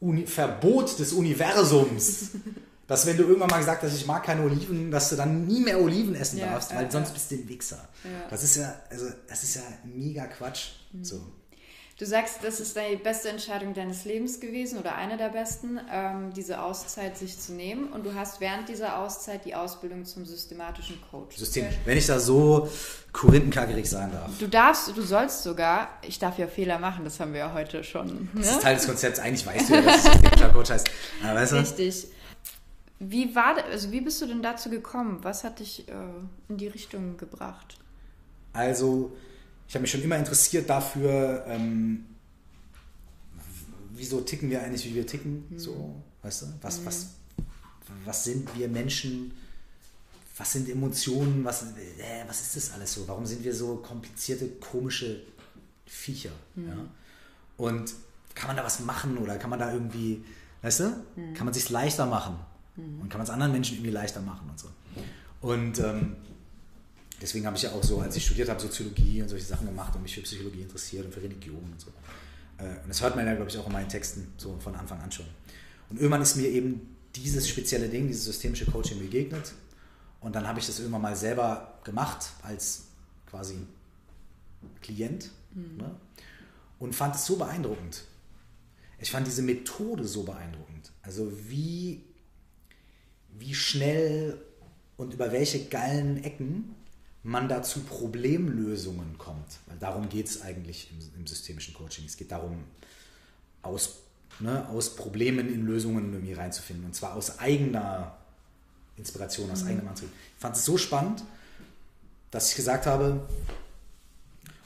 Speaker 2: Uni Verbot des Universums. dass wenn du irgendwann mal gesagt hast, ich mag keine Oliven, dass du dann nie mehr Oliven essen ja, darfst, weil ja, sonst bist du ein Wichser. Das ist ja, also das ist ja mega Quatsch. Mhm. So.
Speaker 1: Du sagst, das ist die beste Entscheidung deines Lebens gewesen oder eine der besten, ähm, diese Auszeit sich zu nehmen. Und du hast während dieser Auszeit die Ausbildung zum systematischen Coach.
Speaker 2: System. Wenn ich da so korinthenkackerig sagen darf.
Speaker 1: Du darfst, du sollst sogar, ich darf ja Fehler machen, das haben wir ja heute schon. Ne?
Speaker 2: Das ist Teil des Konzepts. Eigentlich weißt du ja, dass es systemischer Coach heißt.
Speaker 1: Aber weißt du? Richtig. Wie war, also wie bist du denn dazu gekommen? Was hat dich äh, in die Richtung gebracht?
Speaker 2: Also ich habe mich schon immer interessiert dafür, ähm, wieso ticken wir eigentlich, wie wir ticken, mhm. so, weißt du? Was, mhm. was, was sind wir Menschen? Was sind Emotionen? Was, äh, was ist das alles so? Warum sind wir so komplizierte, komische Viecher. Mhm. Ja? Und kann man da was machen oder kann man da irgendwie, weißt du, mhm. kann man sich leichter machen mhm. und kann man es anderen Menschen irgendwie leichter machen und so. Und ähm, deswegen habe ich ja auch so, als ich studiert habe, Soziologie und solche Sachen gemacht und mich für Psychologie interessiert und für Religion und so. Äh, und das hört man ja, glaube ich, auch in meinen Texten so von Anfang an schon. Und irgendwann ist mir eben dieses spezielle Ding, dieses systemische Coaching begegnet. Und dann habe ich das irgendwann mal selber gemacht als quasi Klient mhm. ne? und fand es so beeindruckend. Ich fand diese Methode so beeindruckend. Also wie, wie schnell und über welche geilen Ecken man da zu Problemlösungen kommt. Weil darum geht es eigentlich im, im, systemischen Coaching. Es geht darum, aus, ne, aus Problemen in Lösungen irgendwie reinzufinden. Und zwar aus eigener Inspiration, aus mhm. eigenem Antrieb. Ich fand es so spannend, dass ich gesagt habe,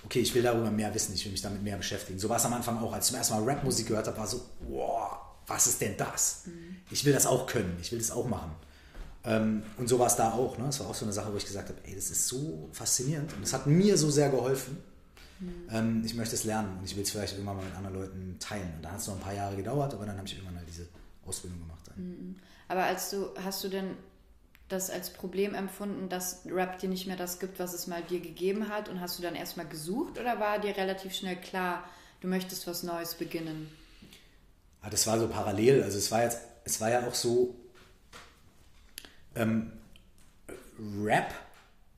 Speaker 2: okay, ich will darüber mehr wissen, ich will mich damit mehr beschäftigen. So war es am Anfang auch, als ich zum ersten Mal Rapmusik gehört habe, war so, wow, was ist denn das? Mhm. Ich will das auch können, ich will das auch machen. Ähm, und so war es da auch. Ne? Das war auch so eine Sache, wo ich gesagt habe, ey, das ist so faszinierend und das hat mir so sehr geholfen. Mhm. Ähm, ich möchte es lernen und ich will es vielleicht irgendwann mal mit anderen Leuten teilen. Und da hat es noch ein paar Jahre gedauert, aber dann habe ich irgendwann halt diese Ausbildung gemacht.
Speaker 1: Mhm. Aber als du, hast du denn das als Problem empfunden, dass Rap dir nicht mehr das gibt, was es mal dir gegeben hat? Und hast du dann erstmal gesucht oder war dir relativ schnell klar, du möchtest was Neues beginnen?
Speaker 2: Ja, das war so parallel. Also es war jetzt, es war ja auch so, ähm, Rap,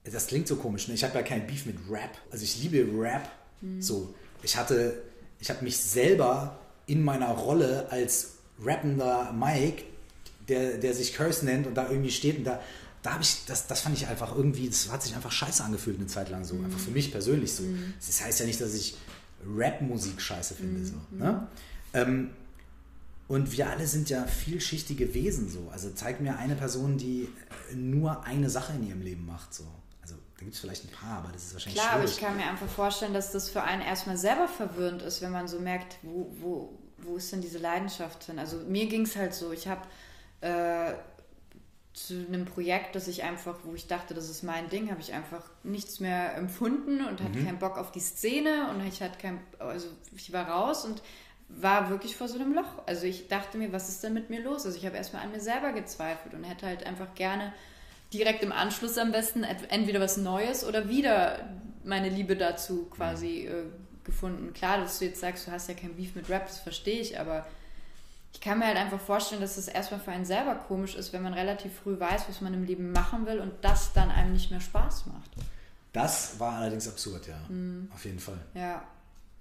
Speaker 2: das klingt so komisch, ne? ich habe ja kein Beef mit Rap. Also ich liebe Rap. Mhm. So, ich hatte, ich habe mich selber in meiner Rolle als rappender Mike, der, der sich Curse nennt und da irgendwie steht und da, da habe ich, das, das fand ich einfach irgendwie, das hat sich einfach scheiße angefühlt eine Zeit lang so, mhm. einfach für mich persönlich so. Mhm. Das heißt ja nicht, dass ich Rap-Musik scheiße finde, mhm. so. Ne? Ähm, und wir alle sind ja vielschichtige Wesen so. Also zeig mir eine Person, die nur eine Sache in ihrem Leben macht. So. Also da gibt es vielleicht ein paar, aber das ist wahrscheinlich
Speaker 1: Klar, schwierig. aber ich kann mir einfach vorstellen, dass das für einen erstmal selber verwirrend ist, wenn man so merkt, wo, wo, wo ist denn diese Leidenschaft hin? Also mir ging es halt so, ich habe äh, zu einem Projekt, das ich einfach, wo ich dachte, das ist mein Ding, habe ich einfach nichts mehr empfunden und hatte mhm. keinen Bock auf die Szene und ich hatte kein, also ich war raus und war wirklich vor so einem Loch. Also ich dachte mir, was ist denn mit mir los? Also ich habe erstmal an mir selber gezweifelt und hätte halt einfach gerne direkt im Anschluss am besten entweder was Neues oder wieder meine Liebe dazu quasi äh, gefunden. Klar, dass du jetzt sagst, du hast ja kein Beef mit Rap, das verstehe ich, aber ich kann mir halt einfach vorstellen, dass es erstmal für einen selber komisch ist, wenn man relativ früh weiß, was man im Leben machen will und das dann einem nicht mehr Spaß macht.
Speaker 2: Das war allerdings absurd, ja. Mhm. Auf jeden Fall.
Speaker 1: Ja.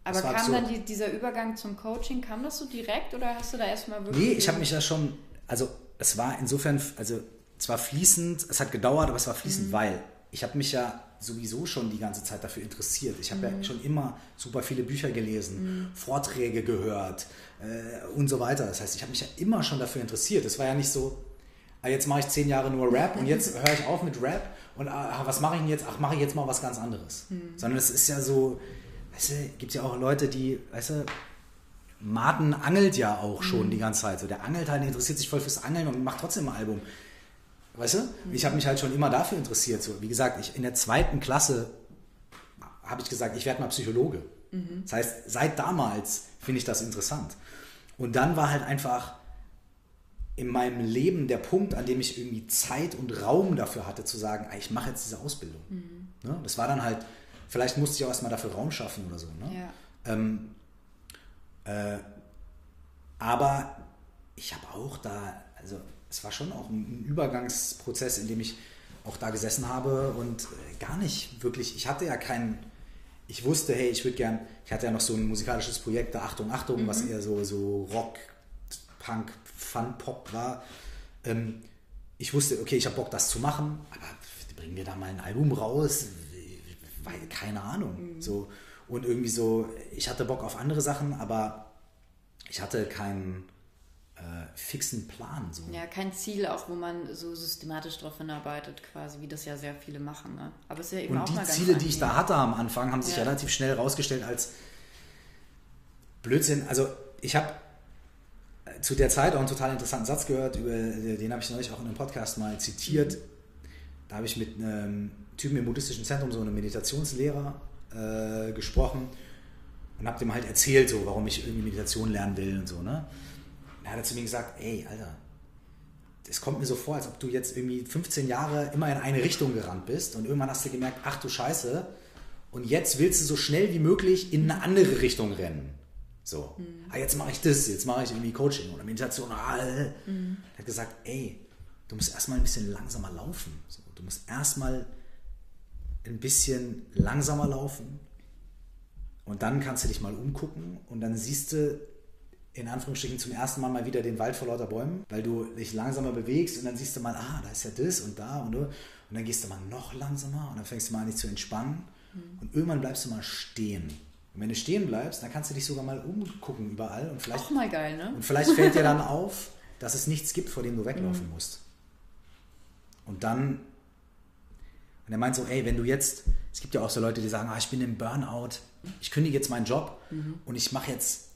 Speaker 1: Aber kam absurd. dann die, dieser Übergang zum Coaching, kam das so direkt oder hast du da erstmal wirklich.
Speaker 2: Nee, ich habe mich da schon, also es war insofern, also es war fließend, es hat gedauert, aber es war fließend, mhm. weil ich habe mich ja sowieso schon die ganze Zeit dafür interessiert. Ich habe mhm. ja schon immer super viele Bücher gelesen, mhm. Vorträge gehört äh, und so weiter. Das heißt, ich habe mich ja immer schon dafür interessiert. Es war ja nicht so, ah, jetzt mache ich zehn Jahre nur Rap und jetzt höre ich auf mit Rap und ah, was mache ich denn jetzt? Ach, mache ich jetzt mal was ganz anderes. Mhm. Sondern es ist ja so, weißt du, gibt ja auch Leute, die, weißt du, Martin angelt ja auch schon mhm. die ganze Zeit. So, der angelt halt, interessiert sich voll fürs Angeln und macht trotzdem ein Album. Weißt du? Mhm. Ich habe mich halt schon immer dafür interessiert. So, wie gesagt, ich, in der zweiten Klasse habe ich gesagt, ich werde mal Psychologe. Mhm. Das heißt, seit damals finde ich das interessant. Und dann war halt einfach in meinem Leben der Punkt, an dem ich irgendwie Zeit und Raum dafür hatte, zu sagen, ich mache jetzt diese Ausbildung. Mhm. Ne? Das war dann halt Vielleicht musste ich auch erstmal dafür Raum schaffen oder so. Ne? Ja. Ähm, äh, aber ich habe auch da, also es war schon auch ein Übergangsprozess, in dem ich auch da gesessen habe und äh, gar nicht wirklich, ich hatte ja keinen, ich wusste, hey, ich würde gern, ich hatte ja noch so ein musikalisches Projekt, da Achtung, Achtung, mhm. was eher so, so Rock, Punk, Fun, Pop war. Ähm, ich wusste, okay, ich habe Bock, das zu machen, aber bringen wir da mal ein Album raus? Weil, keine Ahnung. Mhm. So, und irgendwie so, ich hatte Bock auf andere Sachen, aber ich hatte keinen äh, fixen Plan. So.
Speaker 1: Ja, kein Ziel, auch wo man so systematisch drauf hinarbeitet, quasi, wie das ja sehr viele machen. Ne? Aber es ist ja eben
Speaker 2: und
Speaker 1: auch
Speaker 2: die mal Ziele, die ich da hatte am Anfang, haben sich ja. relativ schnell herausgestellt als Blödsinn. Also ich habe äh, zu der Zeit auch einen total interessanten Satz gehört, über den habe ich neulich auch in einem Podcast mal zitiert. Da habe ich mit einem Typen im buddhistischen Zentrum, so einem Meditationslehrer, äh, gesprochen. und habe dem halt erzählt, so, warum ich irgendwie Meditation lernen will und so. Ne? dann hat er zu mir gesagt, ey, Alter, es kommt mir so vor, als ob du jetzt irgendwie 15 Jahre immer in eine Richtung gerannt bist und irgendwann hast du gemerkt, ach du Scheiße, und jetzt willst du so schnell wie möglich in eine andere Richtung rennen. So, mhm. ah, jetzt mache ich das, jetzt mache ich irgendwie Coaching oder Meditation. Ah, äh. mhm. Er hat gesagt, ey, du musst erstmal ein bisschen langsamer laufen. So, du musst erstmal ein bisschen langsamer laufen und dann kannst du dich mal umgucken und dann siehst du in Anführungsstrichen zum ersten Mal mal wieder den Wald vor lauter Bäumen, weil du dich langsamer bewegst und dann siehst du mal, ah, da ist ja das und da und, und dann gehst du mal noch langsamer und dann fängst du mal an, dich zu entspannen mhm. und irgendwann bleibst du mal stehen. Und wenn du stehen bleibst, dann kannst du dich sogar mal umgucken überall und vielleicht,
Speaker 1: Auch mal geil, ne?
Speaker 2: und vielleicht fällt dir dann auf, dass es nichts gibt, vor dem du weglaufen mhm. musst. Und dann, und er meint so, ey, wenn du jetzt, es gibt ja auch so Leute, die sagen, ah, ich bin im Burnout, ich kündige jetzt meinen Job mhm. und ich mache jetzt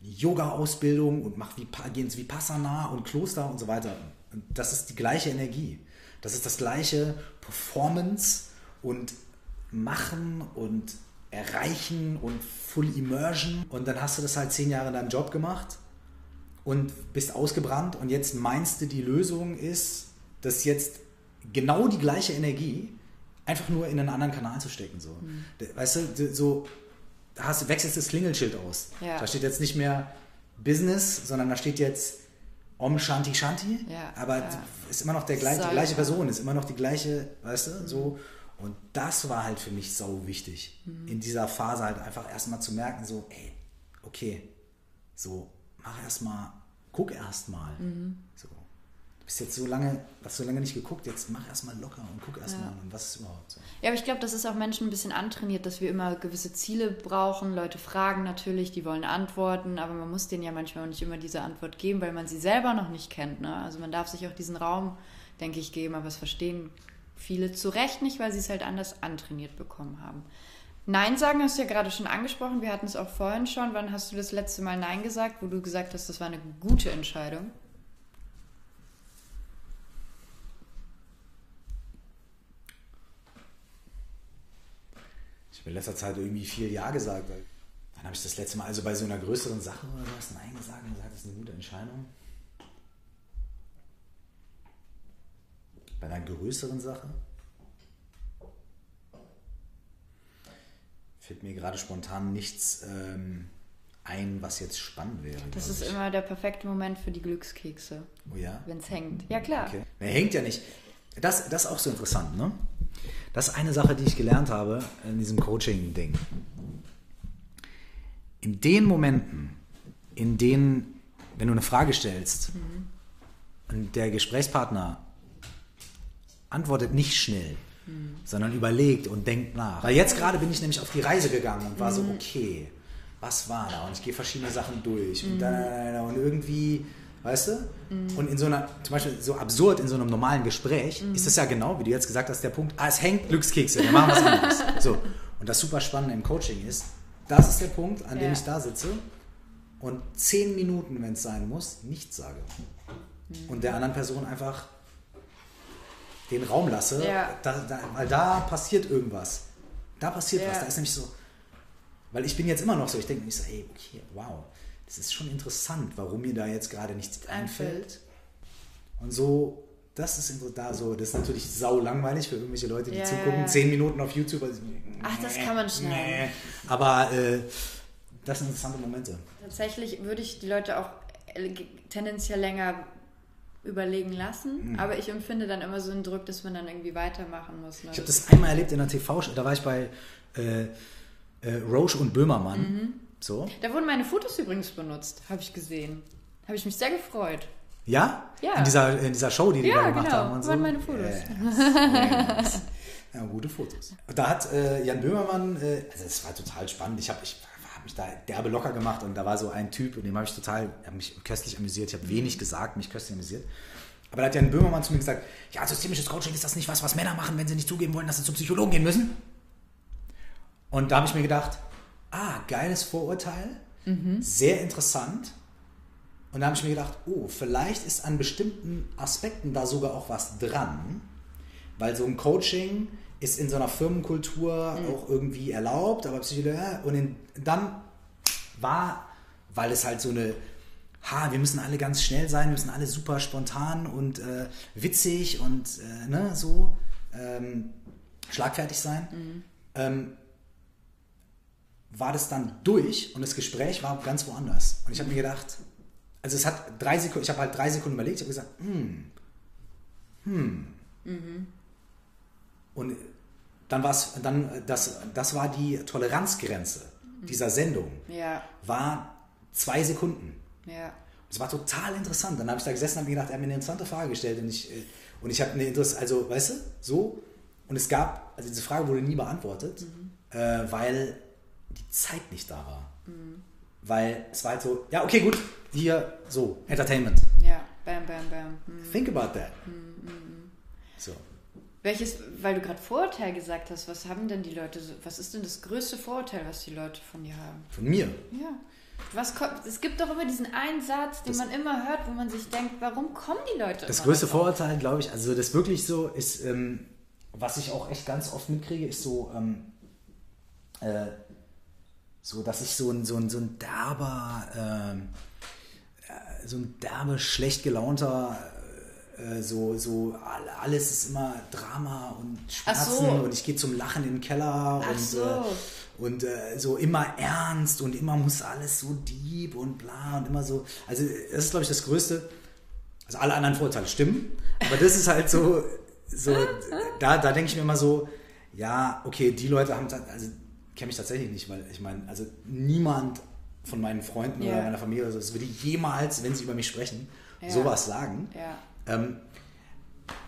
Speaker 2: Yoga-Ausbildung und mache wie, gehen ins Vipassana und Kloster und so weiter. Und das ist die gleiche Energie. Das ist das gleiche Performance und Machen und Erreichen und Full Immersion. Und dann hast du das halt zehn Jahre in deinem Job gemacht und bist ausgebrannt. Und jetzt meinst du, die Lösung ist, dass jetzt genau die gleiche Energie einfach nur in einen anderen Kanal zu stecken. So. Mhm. Weißt du, so da hast, wechselst das Klingelschild aus. Ja. Da steht jetzt nicht mehr Business, sondern da steht jetzt Om Shanti Shanti. Ja, aber ja. ist immer noch der gleiche, die gleiche Person, ist immer noch die gleiche, weißt du, mhm. so. Und das war halt für mich so wichtig, mhm. in dieser Phase halt einfach erstmal zu merken, so, ey, okay, so, mach erstmal, guck erstmal. Mhm. So, bist jetzt so lange, hast so lange nicht geguckt, jetzt mach erstmal locker und guck erstmal, ja. was ist überhaupt so.
Speaker 1: Ja, aber ich glaube, das ist auch Menschen ein bisschen antrainiert, dass wir immer gewisse Ziele brauchen. Leute fragen natürlich, die wollen Antworten, aber man muss denen ja manchmal auch nicht immer diese Antwort geben, weil man sie selber noch nicht kennt. Ne? Also man darf sich auch diesen Raum, denke ich, geben, aber es verstehen viele zu Recht nicht, weil sie es halt anders antrainiert bekommen haben. Nein sagen hast du ja gerade schon angesprochen. Wir hatten es auch vorhin schon. Wann hast du das letzte Mal Nein gesagt, wo du gesagt hast, das war eine gute Entscheidung?
Speaker 2: Habe in letzter Zeit irgendwie viel Ja gesagt. Wann habe ich das letzte Mal, also bei so einer größeren Sache oder was, Nein gesagt und gesagt, das ist eine gute Entscheidung? Bei einer größeren Sache? Fällt mir gerade spontan nichts ähm, ein, was jetzt spannend wäre.
Speaker 1: Das ist ich. immer der perfekte Moment für die Glückskekse.
Speaker 2: Oh ja?
Speaker 1: Wenn es hängt. Ja, klar. Okay.
Speaker 2: Er hängt ja nicht. Das, das ist auch so interessant, ne? Das ist eine Sache, die ich gelernt habe in diesem Coaching-Ding. In den Momenten, in denen, wenn du eine Frage stellst mhm. und der Gesprächspartner antwortet nicht schnell, mhm. sondern überlegt und denkt nach. Weil jetzt gerade bin ich nämlich auf die Reise gegangen und war mhm. so, okay, was war da? Und ich gehe verschiedene Sachen durch und, mhm. da, und irgendwie weißt du? Mhm. Und in so einer, zum Beispiel so absurd in so einem normalen Gespräch, mhm. ist das ja genau, wie du jetzt gesagt hast, der Punkt, ah, es hängt Glückskekse, wir machen was anderes. so. Und das super Spannende im Coaching ist, das ist der Punkt, an dem ich da sitze und zehn Minuten, wenn es sein muss, nichts sage. Mhm. Und der anderen Person einfach den Raum lasse, ja. da, da, weil da passiert irgendwas. Da passiert ja. was. Da ist nämlich so, weil ich bin jetzt immer noch so, ich denke mir so, hey, okay, wow, es ist schon interessant, warum mir da jetzt gerade nichts einfällt. Und so, das ist da so, das ist natürlich sau langweilig für irgendwelche Leute, die ja, zugucken. Zehn Minuten auf YouTube. Also,
Speaker 1: Ach, das kann man schnell. Nee.
Speaker 2: Aber äh, das sind interessante Momente.
Speaker 1: Tatsächlich würde ich die Leute auch tendenziell länger überlegen lassen, mhm. aber ich empfinde dann immer so einen Druck, dass man dann irgendwie weitermachen muss.
Speaker 2: Ne? Ich habe das einmal erlebt in der TV-Show, da war ich bei äh, äh, Roche und Böhmermann. Mhm. So.
Speaker 1: Da wurden meine Fotos übrigens benutzt, habe ich gesehen. Habe ich mich sehr gefreut.
Speaker 2: Ja? Ja. In dieser, in dieser Show, die die ja, da gemacht genau. haben und so.
Speaker 1: waren meine Fotos.
Speaker 2: Yes. ja, gute Fotos. Da hat äh, Jan Böhmermann, äh, also es war total spannend. Ich habe ich hab mich da derbe locker gemacht und da war so ein Typ und dem habe ich total, habe mich köstlich amüsiert. Ich habe wenig gesagt, mich köstlich amüsiert. Aber da hat Jan Böhmermann zu mir gesagt, ja, systemisches Coaching ist das nicht was, was Männer machen, wenn sie nicht zugeben wollen, dass sie zum Psychologen gehen müssen? Und da habe ich mir gedacht, ah, geiles Vorurteil, mhm. sehr interessant. Und da habe ich mir gedacht, oh, vielleicht ist an bestimmten Aspekten da sogar auch was dran, weil so ein Coaching ist in so einer Firmenkultur mhm. auch irgendwie erlaubt, aber Psychologie, und in, dann war, weil es halt so eine, ha, wir müssen alle ganz schnell sein, wir müssen alle super spontan und äh, witzig und äh, ne, so ähm, schlagfertig sein. Mhm. Ähm, war das dann durch und das Gespräch war ganz woanders. Und ich habe mir gedacht, also es hat drei Sekunden, ich habe halt drei Sekunden überlegt, ich habe gesagt, hm, hm. Mhm. Und dann war es, dann, das, das war die Toleranzgrenze dieser Sendung. Ja. War zwei Sekunden. Ja. Das war total interessant. Dann habe ich da gesessen und habe mir gedacht, er hat mir eine interessante Frage gestellt und ich, äh, und ich habe eine Interesse, also weißt du, so. Und es gab, also diese Frage wurde nie beantwortet, mhm. äh, weil die Zeit nicht da war. Mhm. Weil es war halt so, ja, okay, gut, hier, so, Entertainment.
Speaker 1: Ja, bam, bam, bam.
Speaker 2: Mhm. Think about that. Mhm.
Speaker 1: So. Welches, weil du gerade Vorurteil gesagt hast, was haben denn die Leute, was ist denn das größte Vorurteil, was die Leute von dir haben?
Speaker 2: Von mir?
Speaker 1: Ja. Was kommt, es gibt doch immer diesen einen Satz, den das, man immer hört, wo man sich denkt, warum kommen die Leute
Speaker 2: Das größte Vorurteil, glaube ich, also das wirklich so ist, ähm, was ich auch echt ganz oft mitkriege, ist so, ähm, äh, so, dass ich so ein, so ein, so ein derber, ähm, äh, so ein derbe, schlecht gelaunter äh, so, so alles ist immer Drama und Schmerzen so. und ich gehe zum Lachen in den Keller Ach und, so. äh, und äh, so immer ernst und immer muss alles so deep und bla und immer so. Also das ist, glaube ich, das Größte. Also alle anderen Vorteile stimmen, aber das ist halt so, so da, da denke ich mir immer so, ja, okay, die Leute haben, also kenne mich tatsächlich nicht, weil ich meine, also niemand von meinen Freunden yeah. oder meiner Familie, also, das würde jemals, wenn sie über mich sprechen, ja. sowas sagen. Ja. Ähm,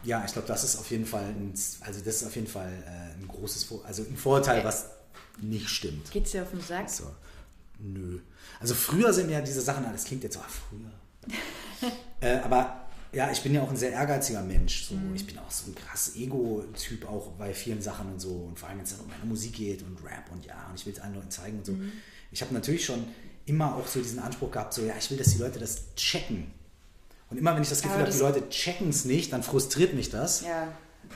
Speaker 2: ja, ich glaube, das ist auf jeden Fall ein, also das ist auf jeden Fall äh, ein großes, also ein Vorteil, was nicht stimmt.
Speaker 1: Geht's dir auf den Sack?
Speaker 2: So. Nö. Also früher sind ja diese Sachen, das klingt jetzt so, ah, früher. äh, aber ja, ich bin ja auch ein sehr ehrgeiziger Mensch. So. Mhm. Ich bin auch so ein krass Ego-Typ auch bei vielen Sachen und so. Und vor allem, wenn es dann um meine Musik geht und Rap und ja, und ich will es allen Leuten zeigen und so. Mhm. Ich habe natürlich schon immer auch so diesen Anspruch gehabt, so ja, ich will, dass die Leute das checken. Und immer wenn ich das Gefühl habe, die Leute checken es nicht, dann frustriert mich das. Ja.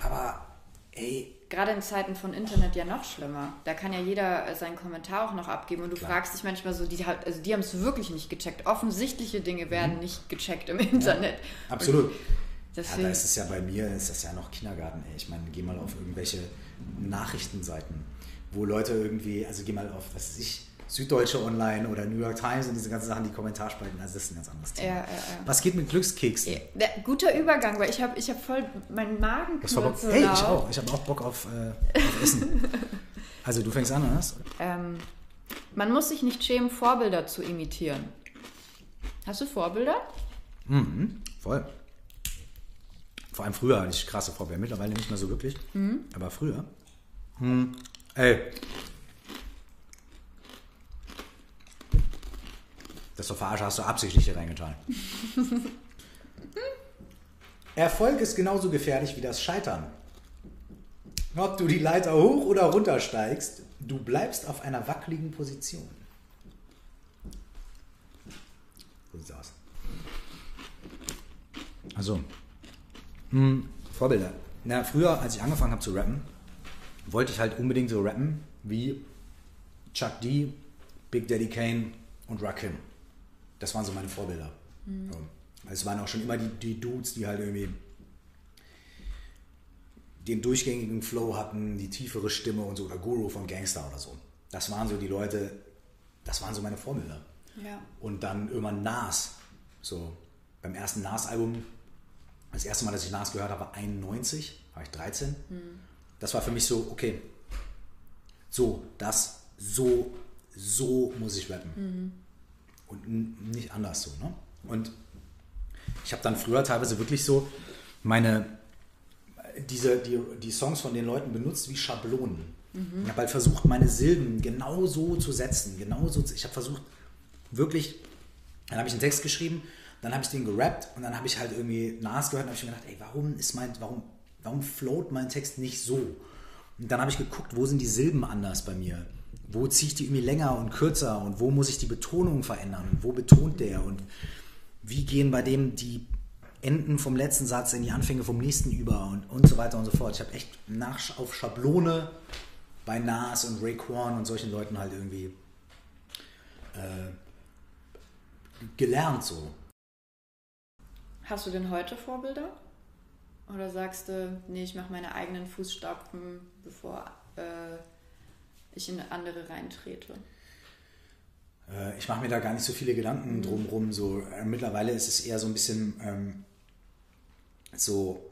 Speaker 2: Aber ey.
Speaker 1: Gerade in Zeiten von Internet ja noch schlimmer. Da kann ja jeder äh, seinen Kommentar auch noch abgeben und du Klar. fragst dich manchmal so, die, also die haben es wirklich nicht gecheckt. Offensichtliche Dinge werden mhm. nicht gecheckt im Internet.
Speaker 2: Ja, absolut. ja, da ist es ja bei mir, ist das ja noch Kindergarten. Ey. Ich meine, geh mal auf irgendwelche Nachrichtenseiten, wo Leute irgendwie, also geh mal auf, was weiß ich, Süddeutsche Online oder New York Times und diese ganzen Sachen, die Kommentarspalten, also das ist ein ganz anderes Thema. Ja, ja, ja. Was geht mit Glückskeksen?
Speaker 1: Ja, guter Übergang, weil ich habe ich hab voll meinen Magen
Speaker 2: knurrt Hey, ich auch. Ich habe auch Bock auf, äh, auf Essen. also du fängst an, oder?
Speaker 1: Ähm, man muss sich nicht schämen, Vorbilder zu imitieren. Hast du Vorbilder?
Speaker 2: Mhm, voll. Vor allem früher hatte ich krasse Vorbilder, mittlerweile nicht mehr so wirklich, mhm. aber früher. Hm. Ey, Das ist doch verarscht, hast du absichtlich hier reingetan. Erfolg ist genauso gefährlich wie das Scheitern. Ob du die Leiter hoch oder runter steigst, du bleibst auf einer wackeligen Position. So sieht's aus. Also, hm, Vorbilder. Na, früher, als ich angefangen habe zu rappen, wollte ich halt unbedingt so rappen wie Chuck D, Big Daddy Kane und Rakim das waren so meine Vorbilder. Mhm. Also es waren auch schon immer die, die Dudes, die halt irgendwie den durchgängigen Flow hatten, die tiefere Stimme und so, oder Guru von Gangster oder so. Das waren so die Leute, das waren so meine Vorbilder. Ja. Und dann irgendwann Nas, so beim ersten Nas-Album, das erste Mal, dass ich Nas gehört habe, war 91, war ich 13. Mhm. Das war für mich so, okay, so, das, so, so muss ich rappen. Mhm und nicht anders so. Ne? Und ich habe dann früher teilweise wirklich so meine, diese, die, die Songs von den Leuten benutzt wie Schablonen. Mhm. Ich habe halt versucht, meine Silben genau so zu setzen. Genau so, ich habe versucht, wirklich, dann habe ich einen Text geschrieben, dann habe ich den gerappt und dann habe ich halt irgendwie Nas gehört und habe ich mir gedacht, ey, warum ist mein, warum, warum float mein Text nicht so? Und dann habe ich geguckt, wo sind die Silben anders bei mir? Wo ziehe ich die irgendwie länger und kürzer und wo muss ich die Betonung verändern und wo betont der und wie gehen bei dem die Enden vom letzten Satz in die Anfänge vom nächsten über und, und so weiter und so fort. Ich habe echt nach, auf Schablone bei Nas und Raekwon und solchen Leuten halt irgendwie äh, gelernt so.
Speaker 1: Hast du denn heute Vorbilder? Oder sagst du, nee, ich mache meine eigenen Fußstapfen, bevor äh, ich in andere reintrete?
Speaker 2: Äh, ich mache mir da gar nicht so viele Gedanken mhm. drumherum. So, äh, mittlerweile ist es eher so ein bisschen ähm, so.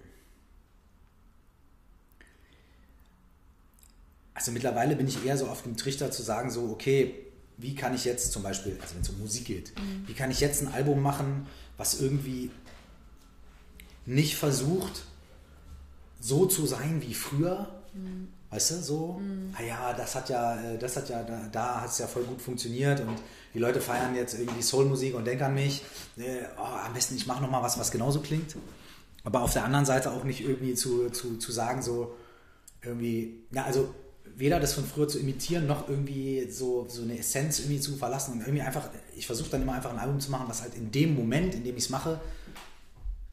Speaker 2: Also mittlerweile bin ich eher so auf dem Trichter zu sagen, so, okay, wie kann ich jetzt zum Beispiel, also wenn es um Musik geht, mhm. wie kann ich jetzt ein Album machen, was irgendwie nicht versucht, so zu sein wie früher. Mhm. Weißt du, so, mhm. ah ja, das hat ja, äh, das hat ja, da, da hat es ja voll gut funktioniert und die Leute feiern jetzt irgendwie Soulmusik und denken an mich. Äh, oh, am besten ich mache nochmal was, was genauso klingt. Aber auf der anderen Seite auch nicht irgendwie zu, zu, zu sagen, so irgendwie, ja, also weder das von früher zu imitieren, noch irgendwie so, so eine Essenz irgendwie zu verlassen und irgendwie einfach, ich versuche dann immer einfach ein Album zu machen, was halt in dem Moment, in dem ich es mache,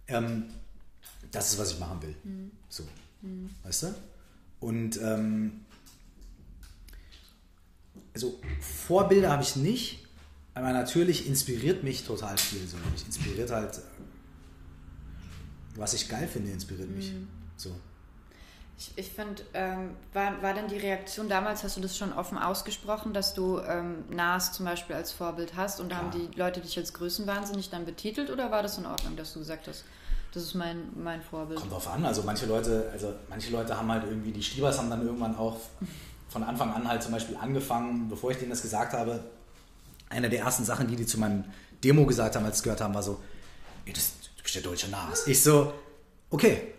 Speaker 2: ähm, das ist, was ich machen will. Mhm. So. Mhm. Weißt du? Und ähm, also Vorbilder habe ich nicht, aber natürlich inspiriert mich total viel. So. Mich inspiriert halt, was ich geil finde, inspiriert mich. Mhm. So.
Speaker 1: Ich, ich finde, ähm, war, war denn die Reaktion damals, hast du das schon offen ausgesprochen, dass du ähm, Nas zum Beispiel als Vorbild hast und ja. haben die Leute dich als Größenwahnsinnig dann betitelt oder war das in Ordnung, dass du gesagt hast, das ist mein, mein Vorbild.
Speaker 2: Kommt drauf an. Also manche Leute, also manche Leute haben halt irgendwie, die Stiebers haben dann irgendwann auch von Anfang an halt zum Beispiel angefangen, bevor ich denen das gesagt habe, eine der ersten Sachen, die die zu meinem Demo gesagt haben, als sie gehört haben, war so, ey, das, du bist der deutsche Nas. Ich so, okay.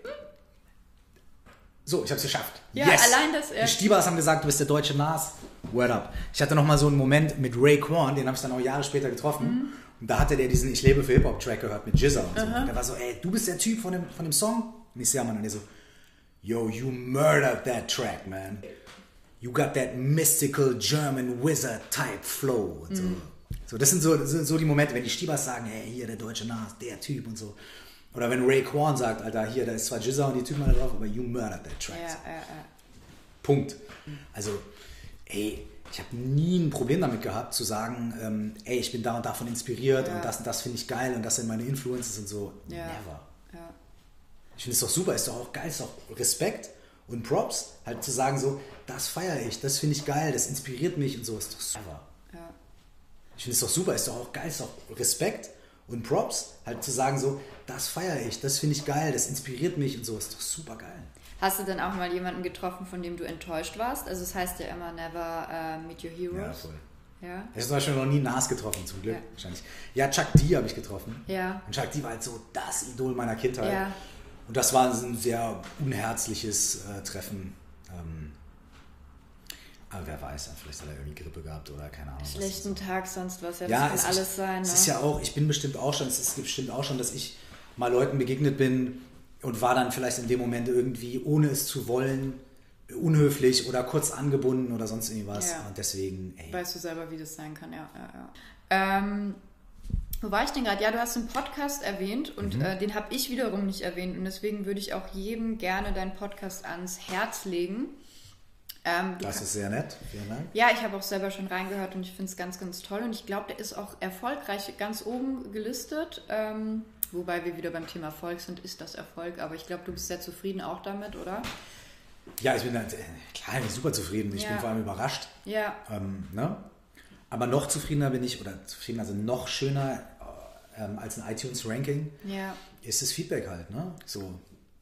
Speaker 2: So, ich hab's geschafft.
Speaker 1: Ja, yes. allein das.
Speaker 2: Ja. Die Stiebers haben gesagt, du bist der deutsche Nas. Word up. Ich hatte noch mal so einen Moment mit Ray Kwan, den habe ich dann auch Jahre später getroffen. Mhm. Und da hatte der diesen Ich lebe für Hip-Hop-Track gehört mit Jizza und so. Und der war so, ey, du bist der Typ von dem, von dem Song? Und ich ja, Mann. Und der so, yo, you murdered that track, man. You got that mystical German wizard type flow. Und so. Mhm. so, das sind so, so, so, die Momente, wenn die Stiebers sagen, hey, hier der deutsche Nas, der Typ und so. Oder wenn Ray Kwan sagt, Alter, hier, da ist zwar Jizza und die Typen alle drauf, aber you murdered that track. Ja, so. ja, ja. Punkt. Also, ey, ich habe nie ein Problem damit gehabt, zu sagen, ähm, ey, ich bin da und davon inspiriert ja. und das und das finde ich geil und das sind meine Influences und so. Ja. Never. Ja. Ich finde es doch super, ist doch auch geil, ist doch Respekt und Props, halt zu sagen so, das feiere ich, das finde ich geil, das inspiriert mich und so, ist doch super. Ja. Ich finde es doch super, ist doch auch geil, ist doch Respekt und Props, halt zu sagen so, das feiere ich, das finde ich geil, das inspiriert mich und so, ist doch super geil.
Speaker 1: Hast du denn auch mal jemanden getroffen, von dem du enttäuscht warst? Also es heißt ja immer never uh, meet your heroes. Ja, voll.
Speaker 2: Ja. Ich habe zum Beispiel noch nie Nas getroffen, zum Glück ja. wahrscheinlich. Ja, Chuck D habe ich getroffen. Ja. Und Chuck D war halt so das Idol meiner Kindheit. Ja. Und das war ein sehr unherzliches äh, Treffen. Ähm, aber wer weiß, vielleicht hat er irgendwie Grippe gehabt oder keine Ahnung.
Speaker 1: Schlechten Tag, sonst was. Ja, ja das kann alles sein.
Speaker 2: Es ne? ist ja auch, ich bin bestimmt auch schon, es ist bestimmt auch schon, dass ich mal Leuten begegnet bin, und war dann vielleicht in dem Moment irgendwie, ohne es zu wollen, unhöflich oder kurz angebunden oder sonst irgendwas. Ja. Und deswegen,
Speaker 1: ey. Weißt du selber, wie das sein kann, ja. ja, ja. Ähm, wo war ich denn gerade? Ja, du hast einen Podcast erwähnt und mhm. äh, den habe ich wiederum nicht erwähnt. Und deswegen würde ich auch jedem gerne deinen Podcast ans Herz legen.
Speaker 2: Ähm, das ist sehr nett.
Speaker 1: Vielen Dank. Ja, ich habe auch selber schon reingehört und ich finde es ganz, ganz toll. Und ich glaube, der ist auch erfolgreich ganz oben gelistet. Ähm, Wobei wir wieder beim Thema Erfolg sind, ist das Erfolg. Aber ich glaube, du bist sehr zufrieden auch damit, oder?
Speaker 2: Ja, ich bin halt, klar, ich super zufrieden. Ich ja. bin vor allem überrascht. Ja. Ähm, ne? Aber noch zufriedener bin ich, oder zufriedener, also noch schöner ähm, als ein iTunes-Ranking, ja. ist das Feedback halt. Ne? So,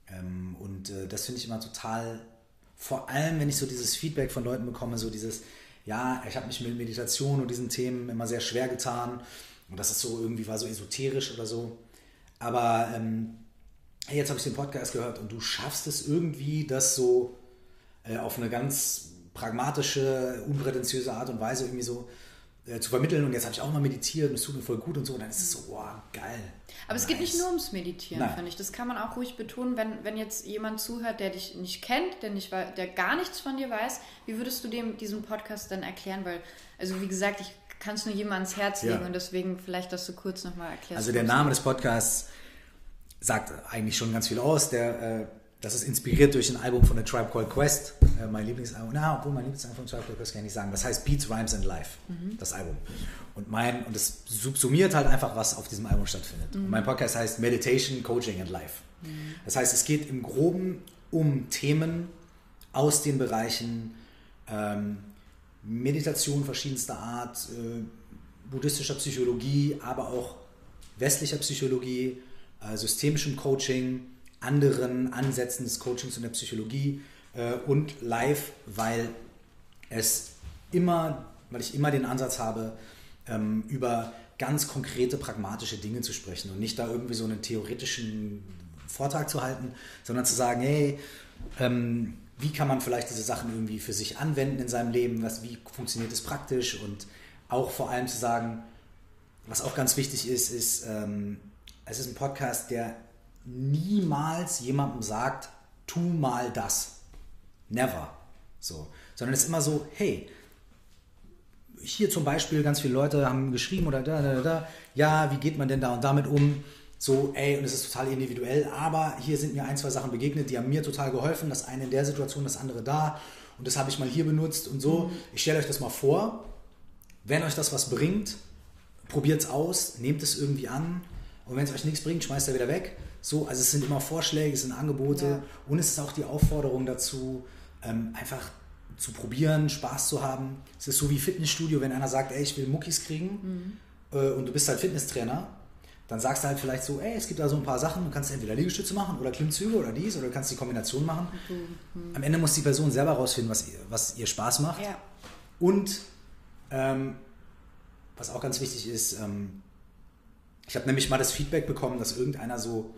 Speaker 2: ähm, und äh, das finde ich immer total, vor allem wenn ich so dieses Feedback von Leuten bekomme, so dieses, ja, ich habe mich mit Meditation und diesen Themen immer sehr schwer getan. Und das ist so irgendwie war so esoterisch oder so. Aber ähm, jetzt habe ich den Podcast gehört und du schaffst es irgendwie, das so äh, auf eine ganz pragmatische, unprätentiöse Art und Weise irgendwie so äh, zu vermitteln. Und jetzt habe ich auch mal meditiert und es tut mir voll gut und so. Und dann ist es so, wow, geil.
Speaker 1: Aber nice. es geht nicht nur ums Meditieren, finde ich. Das kann man auch ruhig betonen, wenn, wenn jetzt jemand zuhört, der dich nicht kennt, der, nicht, der gar nichts von dir weiß. Wie würdest du dem diesen Podcast dann erklären? Weil, also wie gesagt, ich kann es nur jemand ans Herz legen ja. und deswegen vielleicht, dass du kurz nochmal erklärst.
Speaker 2: Also der Name des Podcasts sagt eigentlich schon ganz viel aus. Der, äh, das ist inspiriert durch ein Album von The Tribe Called Quest, äh, mein Lieblingsalbum. Na, obwohl mein Lieblingsalbum von Tribe Called Quest kann ich nicht sagen. Das heißt Beats, Rhymes and Life, mhm. das Album. Und mein und das subsumiert halt einfach, was auf diesem Album stattfindet. Mhm. Und mein Podcast heißt Meditation, Coaching and Life. Mhm. Das heißt, es geht im Groben um Themen aus den Bereichen ähm, Meditation verschiedenster Art, äh, buddhistischer Psychologie, aber auch westlicher Psychologie, systemischem Coaching, anderen Ansätzen des Coachings und der Psychologie äh, und live, weil es immer, weil ich immer den Ansatz habe, ähm, über ganz konkrete, pragmatische Dinge zu sprechen und nicht da irgendwie so einen theoretischen Vortrag zu halten, sondern zu sagen, hey, ähm, wie kann man vielleicht diese Sachen irgendwie für sich anwenden in seinem Leben, was, wie funktioniert es praktisch? Und auch vor allem zu sagen, was auch ganz wichtig ist, ist, ähm, es ist ein Podcast, der niemals jemandem sagt, tu mal das. Never. So. Sondern es ist immer so, hey, hier zum Beispiel ganz viele Leute haben geschrieben oder da, da, da, ja, wie geht man denn da und damit um? So, ey, und es ist total individuell, aber hier sind mir ein, zwei Sachen begegnet, die haben mir total geholfen. Das eine in der Situation, das andere da. Und das habe ich mal hier benutzt und so. Ich stelle euch das mal vor. Wenn euch das was bringt, probiert es aus, nehmt es irgendwie an. Und wenn es euch nichts bringt, schmeißt er wieder weg. So, also es sind immer Vorschläge, es sind Angebote ja. und es ist auch die Aufforderung dazu, ähm, einfach zu probieren, Spaß zu haben. Es ist so wie Fitnessstudio, wenn einer sagt, ey, ich will Muckis kriegen mhm. äh, und du bist halt Fitnesstrainer, dann sagst du halt vielleicht so, ey, es gibt da so ein paar Sachen, du kannst entweder Liegestütze machen oder Klimmzüge oder dies oder du kannst die Kombination machen. Mhm. Am Ende muss die Person selber rausfinden, was ihr, was ihr Spaß macht. Ja. Und ähm, was auch ganz wichtig ist, ähm, ich habe nämlich mal das Feedback bekommen, dass irgendeiner so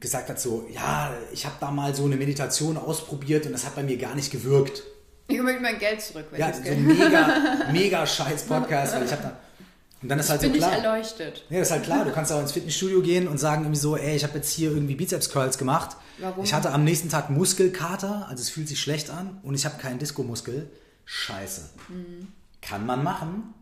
Speaker 2: gesagt hat, so, ja, ich habe da mal so eine Meditation ausprobiert und das hat bei mir gar nicht gewirkt.
Speaker 1: Ich möchte mein Geld zurück.
Speaker 2: Wenn ja, so ein mega, mega scheiß Podcast, weil ich habe da und dann ist halt
Speaker 1: bin
Speaker 2: so klar.
Speaker 1: Ich erleuchtet.
Speaker 2: Ja, das ist halt klar. Du kannst auch ins Fitnessstudio gehen und sagen irgendwie so, ey, ich habe jetzt hier irgendwie Bizeps Curls gemacht. Warum? Ich hatte am nächsten Tag Muskelkater, also es fühlt sich schlecht an und ich habe keinen Disco-Muskel. Scheiße. Mhm. Kann man machen.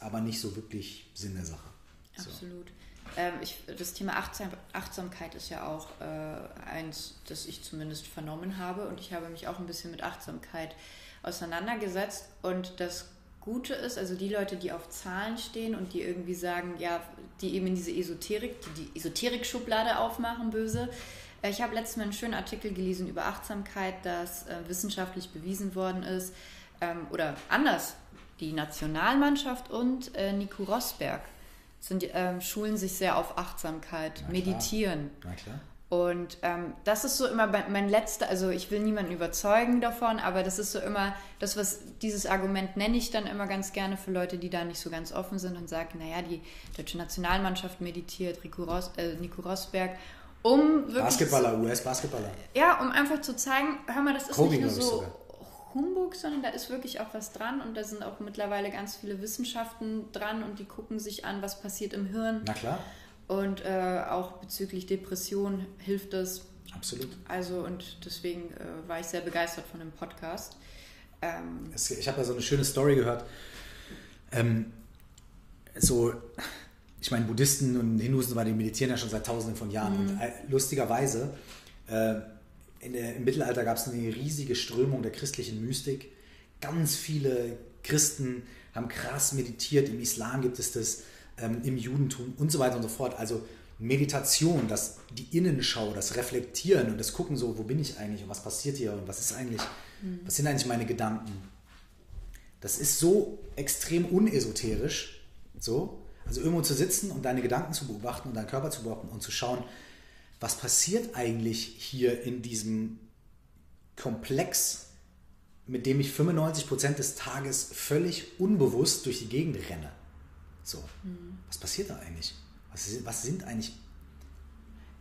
Speaker 2: Aber nicht so wirklich Sinn der Sache.
Speaker 1: Absolut. So. Ähm, ich, das Thema Achtsam, Achtsamkeit ist ja auch äh, eins, das ich zumindest vernommen habe und ich habe mich auch ein bisschen mit Achtsamkeit auseinandergesetzt und das Gute ist, also die Leute, die auf Zahlen stehen und die irgendwie sagen, ja, die eben in diese Esoterik, die, die Esoterik-Schublade aufmachen, böse. Äh, ich habe letztens einen schönen Artikel gelesen über Achtsamkeit, dass äh, wissenschaftlich bewiesen worden ist, ähm, oder anders, die Nationalmannschaft und äh, Nico Rosberg sind, ähm, schulen sich sehr auf Achtsamkeit, Na meditieren.
Speaker 2: Na klar.
Speaker 1: Und ähm, das ist so immer mein letzter, also ich will niemanden überzeugen davon, aber das ist so immer, das, was dieses Argument nenne ich dann immer ganz gerne für Leute, die da nicht so ganz offen sind und sagen, naja, die deutsche Nationalmannschaft meditiert, Rico Ros, äh, Nico Rosberg, um
Speaker 2: wirklich. Basketballer, US-Basketballer.
Speaker 1: Ja, um einfach zu zeigen, hör mal, das ist Kobe, nicht nur so. Humbug, sondern da ist wirklich auch was dran und da sind auch mittlerweile ganz viele Wissenschaften dran und die gucken sich an, was passiert im Hirn.
Speaker 2: Na klar.
Speaker 1: Und äh, auch bezüglich Depression hilft das.
Speaker 2: Absolut.
Speaker 1: Also und deswegen äh, war ich sehr begeistert von dem Podcast.
Speaker 2: Ähm, ich habe da so eine schöne Story gehört. Ähm, so, ich meine, Buddhisten und Hindus, die meditieren ja schon seit tausenden von Jahren. Mhm. Und äh, lustigerweise, äh, der, im Mittelalter gab es eine riesige Strömung der christlichen Mystik. Ganz viele Christen haben krass meditiert. Im Islam gibt es das, ähm, im Judentum und so weiter und so fort. Also Meditation, das, die Innenschau, das Reflektieren und das Gucken so, wo bin ich eigentlich und was passiert hier und was ist eigentlich, mhm. was sind eigentlich meine Gedanken. Das ist so extrem unesoterisch, so. Also irgendwo zu sitzen und deine Gedanken zu beobachten und deinen Körper zu beobachten und zu schauen, was passiert eigentlich hier in diesem Komplex, mit dem ich 95% des Tages völlig unbewusst durch die Gegend renne. So, mhm. was passiert da eigentlich? Was, was sind eigentlich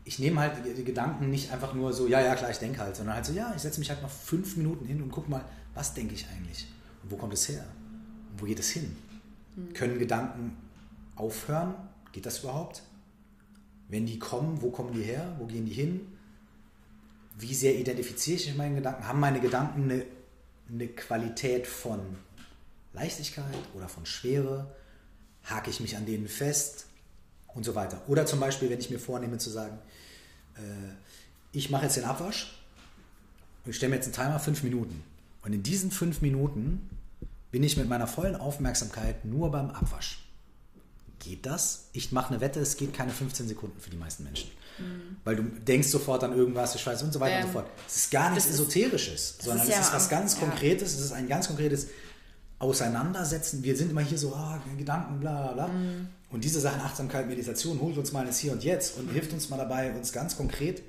Speaker 2: ich nehme halt die Gedanken nicht einfach nur so, ja, ja, klar, ich denke halt, sondern halt so, ja, ich setze mich halt mal fünf Minuten hin und gucke mal, was denke ich eigentlich? Und wo kommt es her? Und wo geht es hin? Mhm. Können Gedanken aufhören? Geht das überhaupt? Wenn die kommen, wo kommen die her? Wo gehen die hin? Wie sehr identifiziere ich mit meinen Gedanken? Haben meine Gedanken eine, eine Qualität von Leichtigkeit oder von Schwere? Hake ich mich an denen fest? Und so weiter. Oder zum Beispiel, wenn ich mir vornehme zu sagen, äh, ich mache jetzt den Abwasch und ich stelle mir jetzt einen Timer, fünf Minuten. Und in diesen fünf Minuten bin ich mit meiner vollen Aufmerksamkeit nur beim Abwasch. Geht das? Ich mache eine Wette, es geht keine 15 Sekunden für die meisten Menschen. Mhm. Weil du denkst sofort an irgendwas, ich weiß und so weiter ähm, und so fort. Es ist gar nichts Esoterisches, sondern ist ja es ist was ganz Konkretes, es ist ein ganz konkretes Auseinandersetzen. Wir sind immer hier so, ah, Gedanken, bla bla. Mhm. Und diese Sachen, Achtsamkeit, Meditation, holt uns mal ins Hier und Jetzt und hilft uns mal dabei, uns ganz konkret,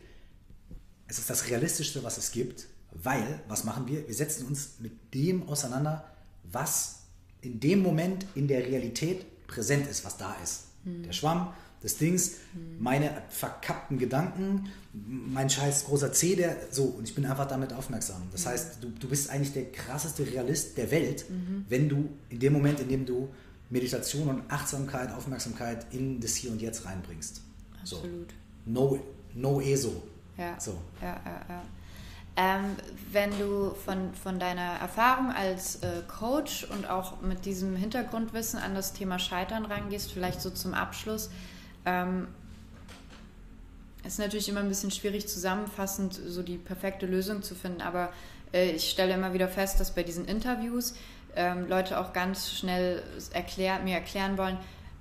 Speaker 2: es ist das Realistischste, was es gibt, weil, was machen wir? Wir setzen uns mit dem auseinander, was in dem Moment in der Realität präsent ist, was da ist. Mhm. Der Schwamm, des Dings, mhm. meine verkappten Gedanken, mein scheiß großer C, der so, und ich bin einfach damit aufmerksam. Das mhm. heißt, du, du bist eigentlich der krasseste Realist der Welt, mhm. wenn du in dem Moment, in dem du Meditation und Achtsamkeit, Aufmerksamkeit in das Hier und Jetzt reinbringst. Absolut. So. No, no ESO.
Speaker 1: Ja. So. Ja, ja, ja. Ähm, wenn du von, von deiner Erfahrung als äh, Coach und auch mit diesem Hintergrundwissen an das Thema Scheitern rangehst, vielleicht so zum Abschluss, ähm, ist natürlich immer ein bisschen schwierig zusammenfassend so die perfekte Lösung zu finden, aber äh, ich stelle immer wieder fest, dass bei diesen Interviews ähm, Leute auch ganz schnell erklär, mir erklären wollen,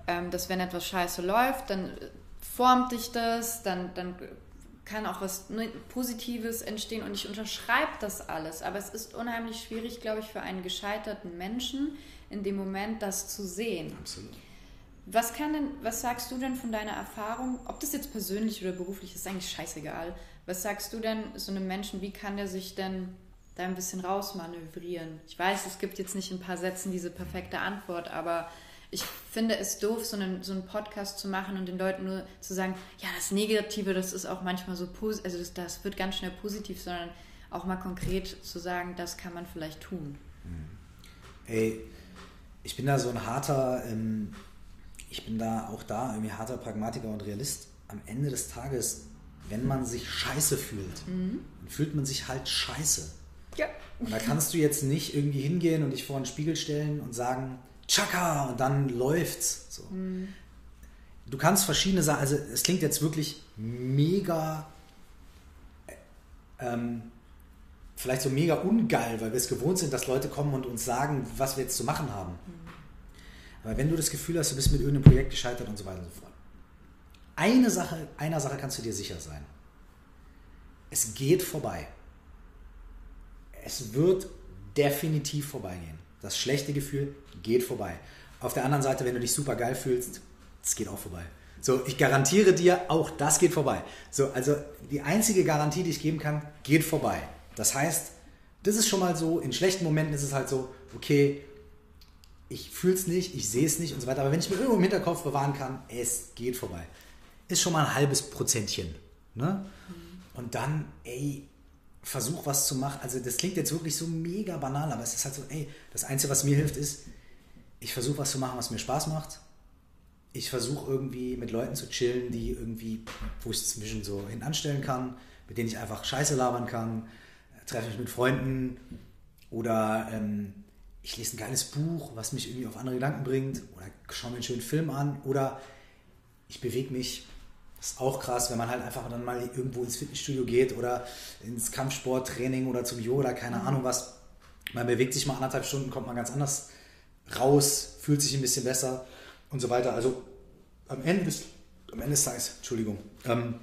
Speaker 1: ähm, dass wenn etwas scheiße läuft, dann formt dich das, dann, dann kann auch was ne, Positives entstehen und ich unterschreibe das alles. Aber es ist unheimlich schwierig, glaube ich, für einen gescheiterten Menschen in dem Moment das zu sehen. Absolut. Was kann denn, was sagst du denn von deiner Erfahrung, ob das jetzt persönlich oder beruflich ist, ist eigentlich scheißegal. Was sagst du denn so einem Menschen, wie kann der sich denn da ein bisschen rausmanövrieren? Ich weiß, es gibt jetzt nicht in ein paar Sätzen diese perfekte Antwort, aber ich finde es doof, so einen, so einen Podcast zu machen und den Leuten nur zu sagen, ja, das Negative, das ist auch manchmal so positiv, also das, das, wird ganz schnell positiv, sondern auch mal konkret zu sagen, das kann man vielleicht tun. Hm.
Speaker 2: Ey, ich bin da so ein harter, ähm, ich bin da auch da irgendwie harter Pragmatiker und Realist. Am Ende des Tages, wenn man sich scheiße fühlt, mhm. dann fühlt man sich halt scheiße. Ja. Und da kannst du jetzt nicht irgendwie hingehen und dich vor einen Spiegel stellen und sagen, Chaka und dann läuft's. So. Mhm. Du kannst verschiedene Sachen, also es klingt jetzt wirklich mega, äh, ähm, vielleicht so mega ungeil, weil wir es gewohnt sind, dass Leute kommen und uns sagen, was wir jetzt zu machen haben. Mhm. Aber wenn du das Gefühl hast, du bist mit irgendeinem Projekt gescheitert und so weiter und so fort. Eine Sache, einer Sache kannst du dir sicher sein. Es geht vorbei. Es wird definitiv vorbeigehen. Das schlechte Gefühl geht vorbei. Auf der anderen Seite, wenn du dich super geil fühlst, es geht auch vorbei. So, ich garantiere dir, auch das geht vorbei. So, also die einzige Garantie, die ich geben kann, geht vorbei. Das heißt, das ist schon mal so, in schlechten Momenten ist es halt so, okay, ich fühle es nicht, ich sehe es nicht und so weiter. Aber wenn ich mir irgendwo im Hinterkopf bewahren kann, es geht vorbei. Ist schon mal ein halbes Prozentchen. Ne? Und dann, ey, versuch was zu machen. Also das klingt jetzt wirklich so mega banal, aber es ist halt so, ey, das Einzige, was mir hilft, ist, ich versuche was zu machen, was mir Spaß macht. Ich versuche irgendwie mit Leuten zu chillen, die irgendwie, wo ich es zwischen so hin anstellen kann, mit denen ich einfach Scheiße labern kann. Treffe mich mit Freunden oder ähm, ich lese ein geiles Buch, was mich irgendwie auf andere Gedanken bringt oder schaue mir einen schönen Film an oder ich bewege mich das ist auch krass, wenn man halt einfach dann mal irgendwo ins Fitnessstudio geht oder ins Kampfsporttraining oder zum Yoga, keine mhm. Ahnung was. Man bewegt sich mal anderthalb Stunden, kommt man ganz anders raus, fühlt sich ein bisschen besser und so weiter. Also am Ende des, am Ende des Tages, Entschuldigung, ähm,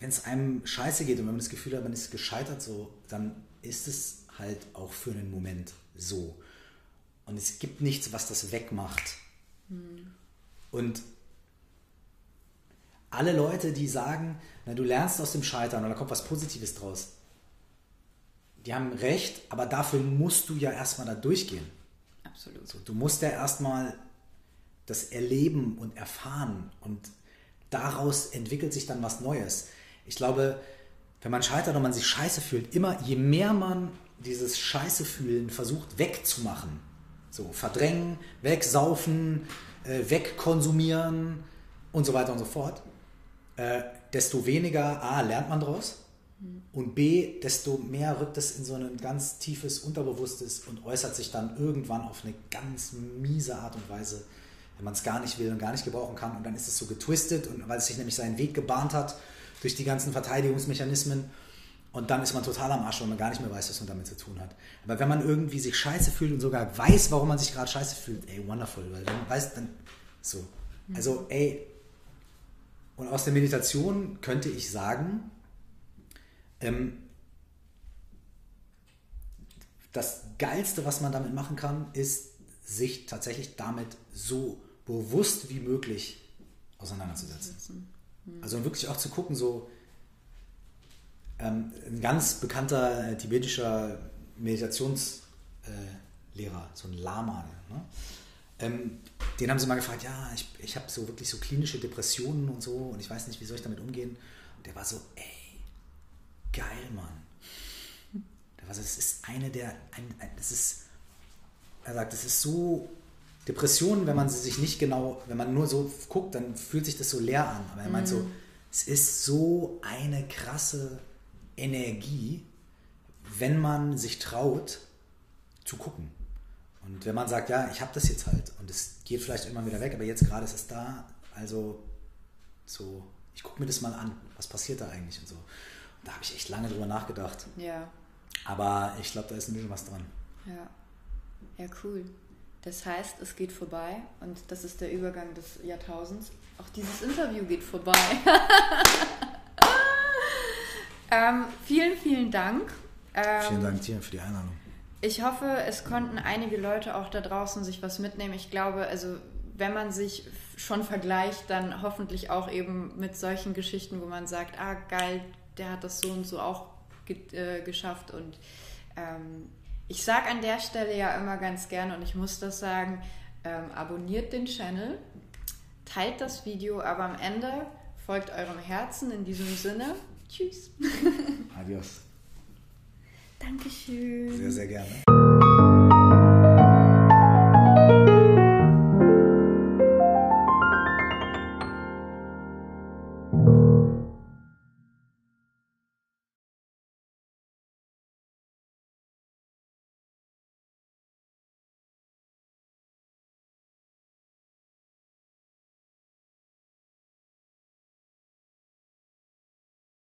Speaker 2: wenn es einem scheiße geht und wenn man das Gefühl hat, man ist gescheitert so, dann ist es halt auch für einen Moment so. Und es gibt nichts, was das wegmacht. Mhm. Und alle Leute, die sagen, na, du lernst aus dem Scheitern oder kommt was Positives draus, die haben recht, aber dafür musst du ja erstmal da durchgehen. Absolut. So, du musst ja erstmal das erleben und erfahren und daraus entwickelt sich dann was Neues. Ich glaube, wenn man scheitert und man sich scheiße fühlt, immer je mehr man dieses Scheiße fühlen versucht wegzumachen, so verdrängen, wegsaufen, äh, wegkonsumieren und so weiter und so fort, äh, desto weniger A, lernt man daraus mhm. und B, desto mehr rückt es in so ein ganz tiefes Unterbewusstes und äußert sich dann irgendwann auf eine ganz miese Art und Weise wenn man es gar nicht will und gar nicht gebrauchen kann und dann ist es so getwistet und weil es sich nämlich seinen Weg gebahnt hat durch die ganzen Verteidigungsmechanismen und dann ist man total am Arsch, weil man gar nicht mehr weiß, was man damit zu tun hat. Aber wenn man irgendwie sich scheiße fühlt und sogar weiß, warum man sich gerade scheiße fühlt, ey, wonderful, weil dann weiß dann so. Also, ey, und aus der Meditation könnte ich sagen, ähm, das Geilste, was man damit machen kann, ist, sich tatsächlich damit so bewusst wie möglich auseinanderzusetzen. Mhm. Also wirklich auch zu gucken, so ähm, ein ganz bekannter äh, tibetischer Meditationslehrer, äh, so ein Lama, ne? Ähm, den haben sie mal gefragt, ja, ich, ich habe so wirklich so klinische Depressionen und so und ich weiß nicht, wie soll ich damit umgehen. Und der war so, ey, geil, Mann. Der war so, das ist eine der, ein, ein, das ist, er sagt, das ist so, Depressionen, wenn man sie sich nicht genau, wenn man nur so guckt, dann fühlt sich das so leer an. Aber er meint so, mhm. es ist so eine krasse Energie, wenn man sich traut zu gucken. Und wenn man sagt, ja, ich habe das jetzt halt und es geht vielleicht immer wieder weg, aber jetzt gerade ist es da, also so, ich gucke mir das mal an, was passiert da eigentlich und so. Und da habe ich echt lange drüber nachgedacht.
Speaker 1: Ja.
Speaker 2: Aber ich glaube, da ist ein bisschen was dran.
Speaker 1: Ja. Ja, cool. Das heißt, es geht vorbei und das ist der Übergang des Jahrtausends. Auch dieses Interview geht vorbei. ähm, vielen, vielen Dank.
Speaker 2: Ähm, vielen Dank dir für die Einladung.
Speaker 1: Ich hoffe, es konnten einige Leute auch da draußen sich was mitnehmen. Ich glaube, also wenn man sich schon vergleicht, dann hoffentlich auch eben mit solchen Geschichten, wo man sagt, ah geil, der hat das so und so auch ge äh, geschafft. Und ähm, ich sage an der Stelle ja immer ganz gerne, und ich muss das sagen, ähm, abonniert den Channel, teilt das Video, aber am Ende folgt eurem Herzen in diesem Sinne. Tschüss.
Speaker 2: Adios.
Speaker 1: Dankeschön.
Speaker 2: Sehr, sehr gerne.